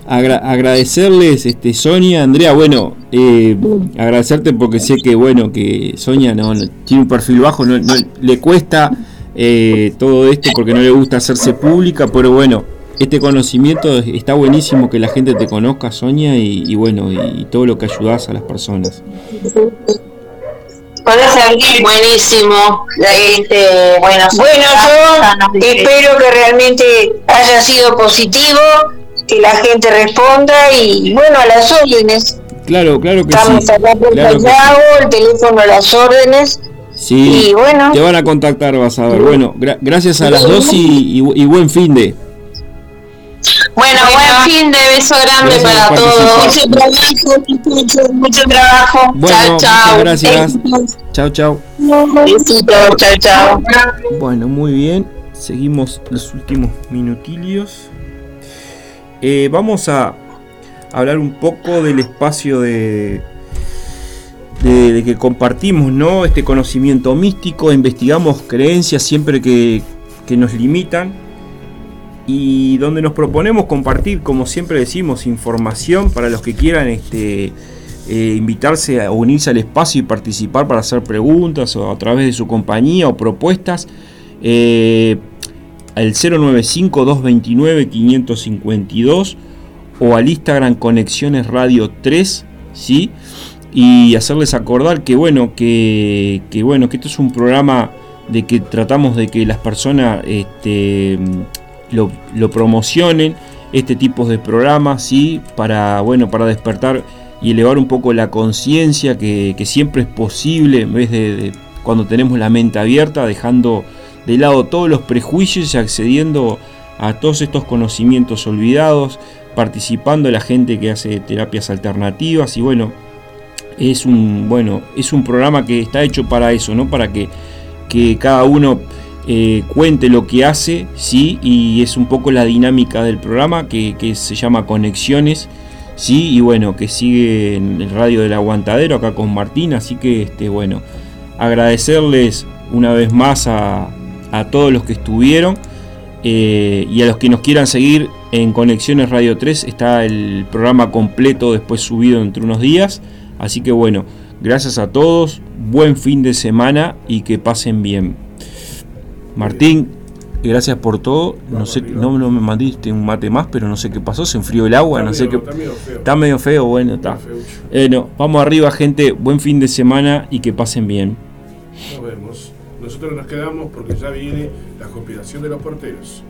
agradecerles, este, Sonia, Andrea, bueno, eh, agradecerte porque sé que bueno, que Sonia no, tiene un perfil bajo, no, le cuesta eh, todo esto porque no le gusta hacerse pública, pero bueno, este conocimiento está buenísimo que la gente te conozca, Sonia, y, bueno, y, todo lo que ayudas a las personas. Buenísimo. Este, bueno, bueno, yo espero que realmente haya sido positivo, que la gente responda y bueno, a las órdenes. Claro, claro que Estamos sí. Estamos claro el teléfono a las órdenes. Sí, y bueno. te van a contactar, vas a ver. Bueno, gracias a las dos y, y buen fin de. Bueno, buen fin de beso grande para todos. Mucho trabajo, mucho, trabajo. chao, chao. Gracias. Chao, chao. Besitos, chao, chao. Bueno, muy bien. Seguimos los últimos minutillos. Eh, vamos a hablar un poco del espacio de, de, que compartimos, ¿no? Este conocimiento místico, investigamos creencias siempre que, que nos limitan y donde nos proponemos compartir, como siempre decimos, información para los que quieran este, eh, invitarse a unirse al espacio y participar para hacer preguntas o a través de su compañía o propuestas. Eh, al 095-229-552 o al Instagram Conexiones Radio 3, ¿sí? Y hacerles acordar que bueno, que, que bueno, que esto es un programa de que tratamos de que las personas este, lo, promocionen, este tipo de programas, ¿sí? para, bueno, para despertar y elevar un poco la conciencia que, siempre es posible en vez de, cuando tenemos la mente abierta, dejando de lado todos los prejuicios y accediendo a todos estos conocimientos olvidados, participando la gente que hace terapias alternativas y bueno, es un bueno, es un programa que está hecho para eso, ¿no? Para que, que cada uno eh, cuente lo que hace, ¿sí? Y es un poco la dinámica del programa que, se llama Conexiones, ¿sí? Y bueno, que sigue en el radio del aguantadero acá con Martín, así que este, bueno, agradecerles una vez más a, todos los que estuvieron eh, y a los que nos quieran seguir en Conexiones Radio 3 está el programa completo después subido entre unos días, así que bueno, gracias a todos, buen fin de semana y que pasen bien. Martín, gracias por todo. No sé, no, no me mandaste un mate más, pero no sé qué pasó, se enfrió el agua, no sé qué. Está medio feo. Está medio feo, bueno, está. Bueno, vamos arriba, gente. Buen fin de semana y que pasen bien. Nos vemos. Nosotros nos quedamos porque ya viene la conspiración de los porteros.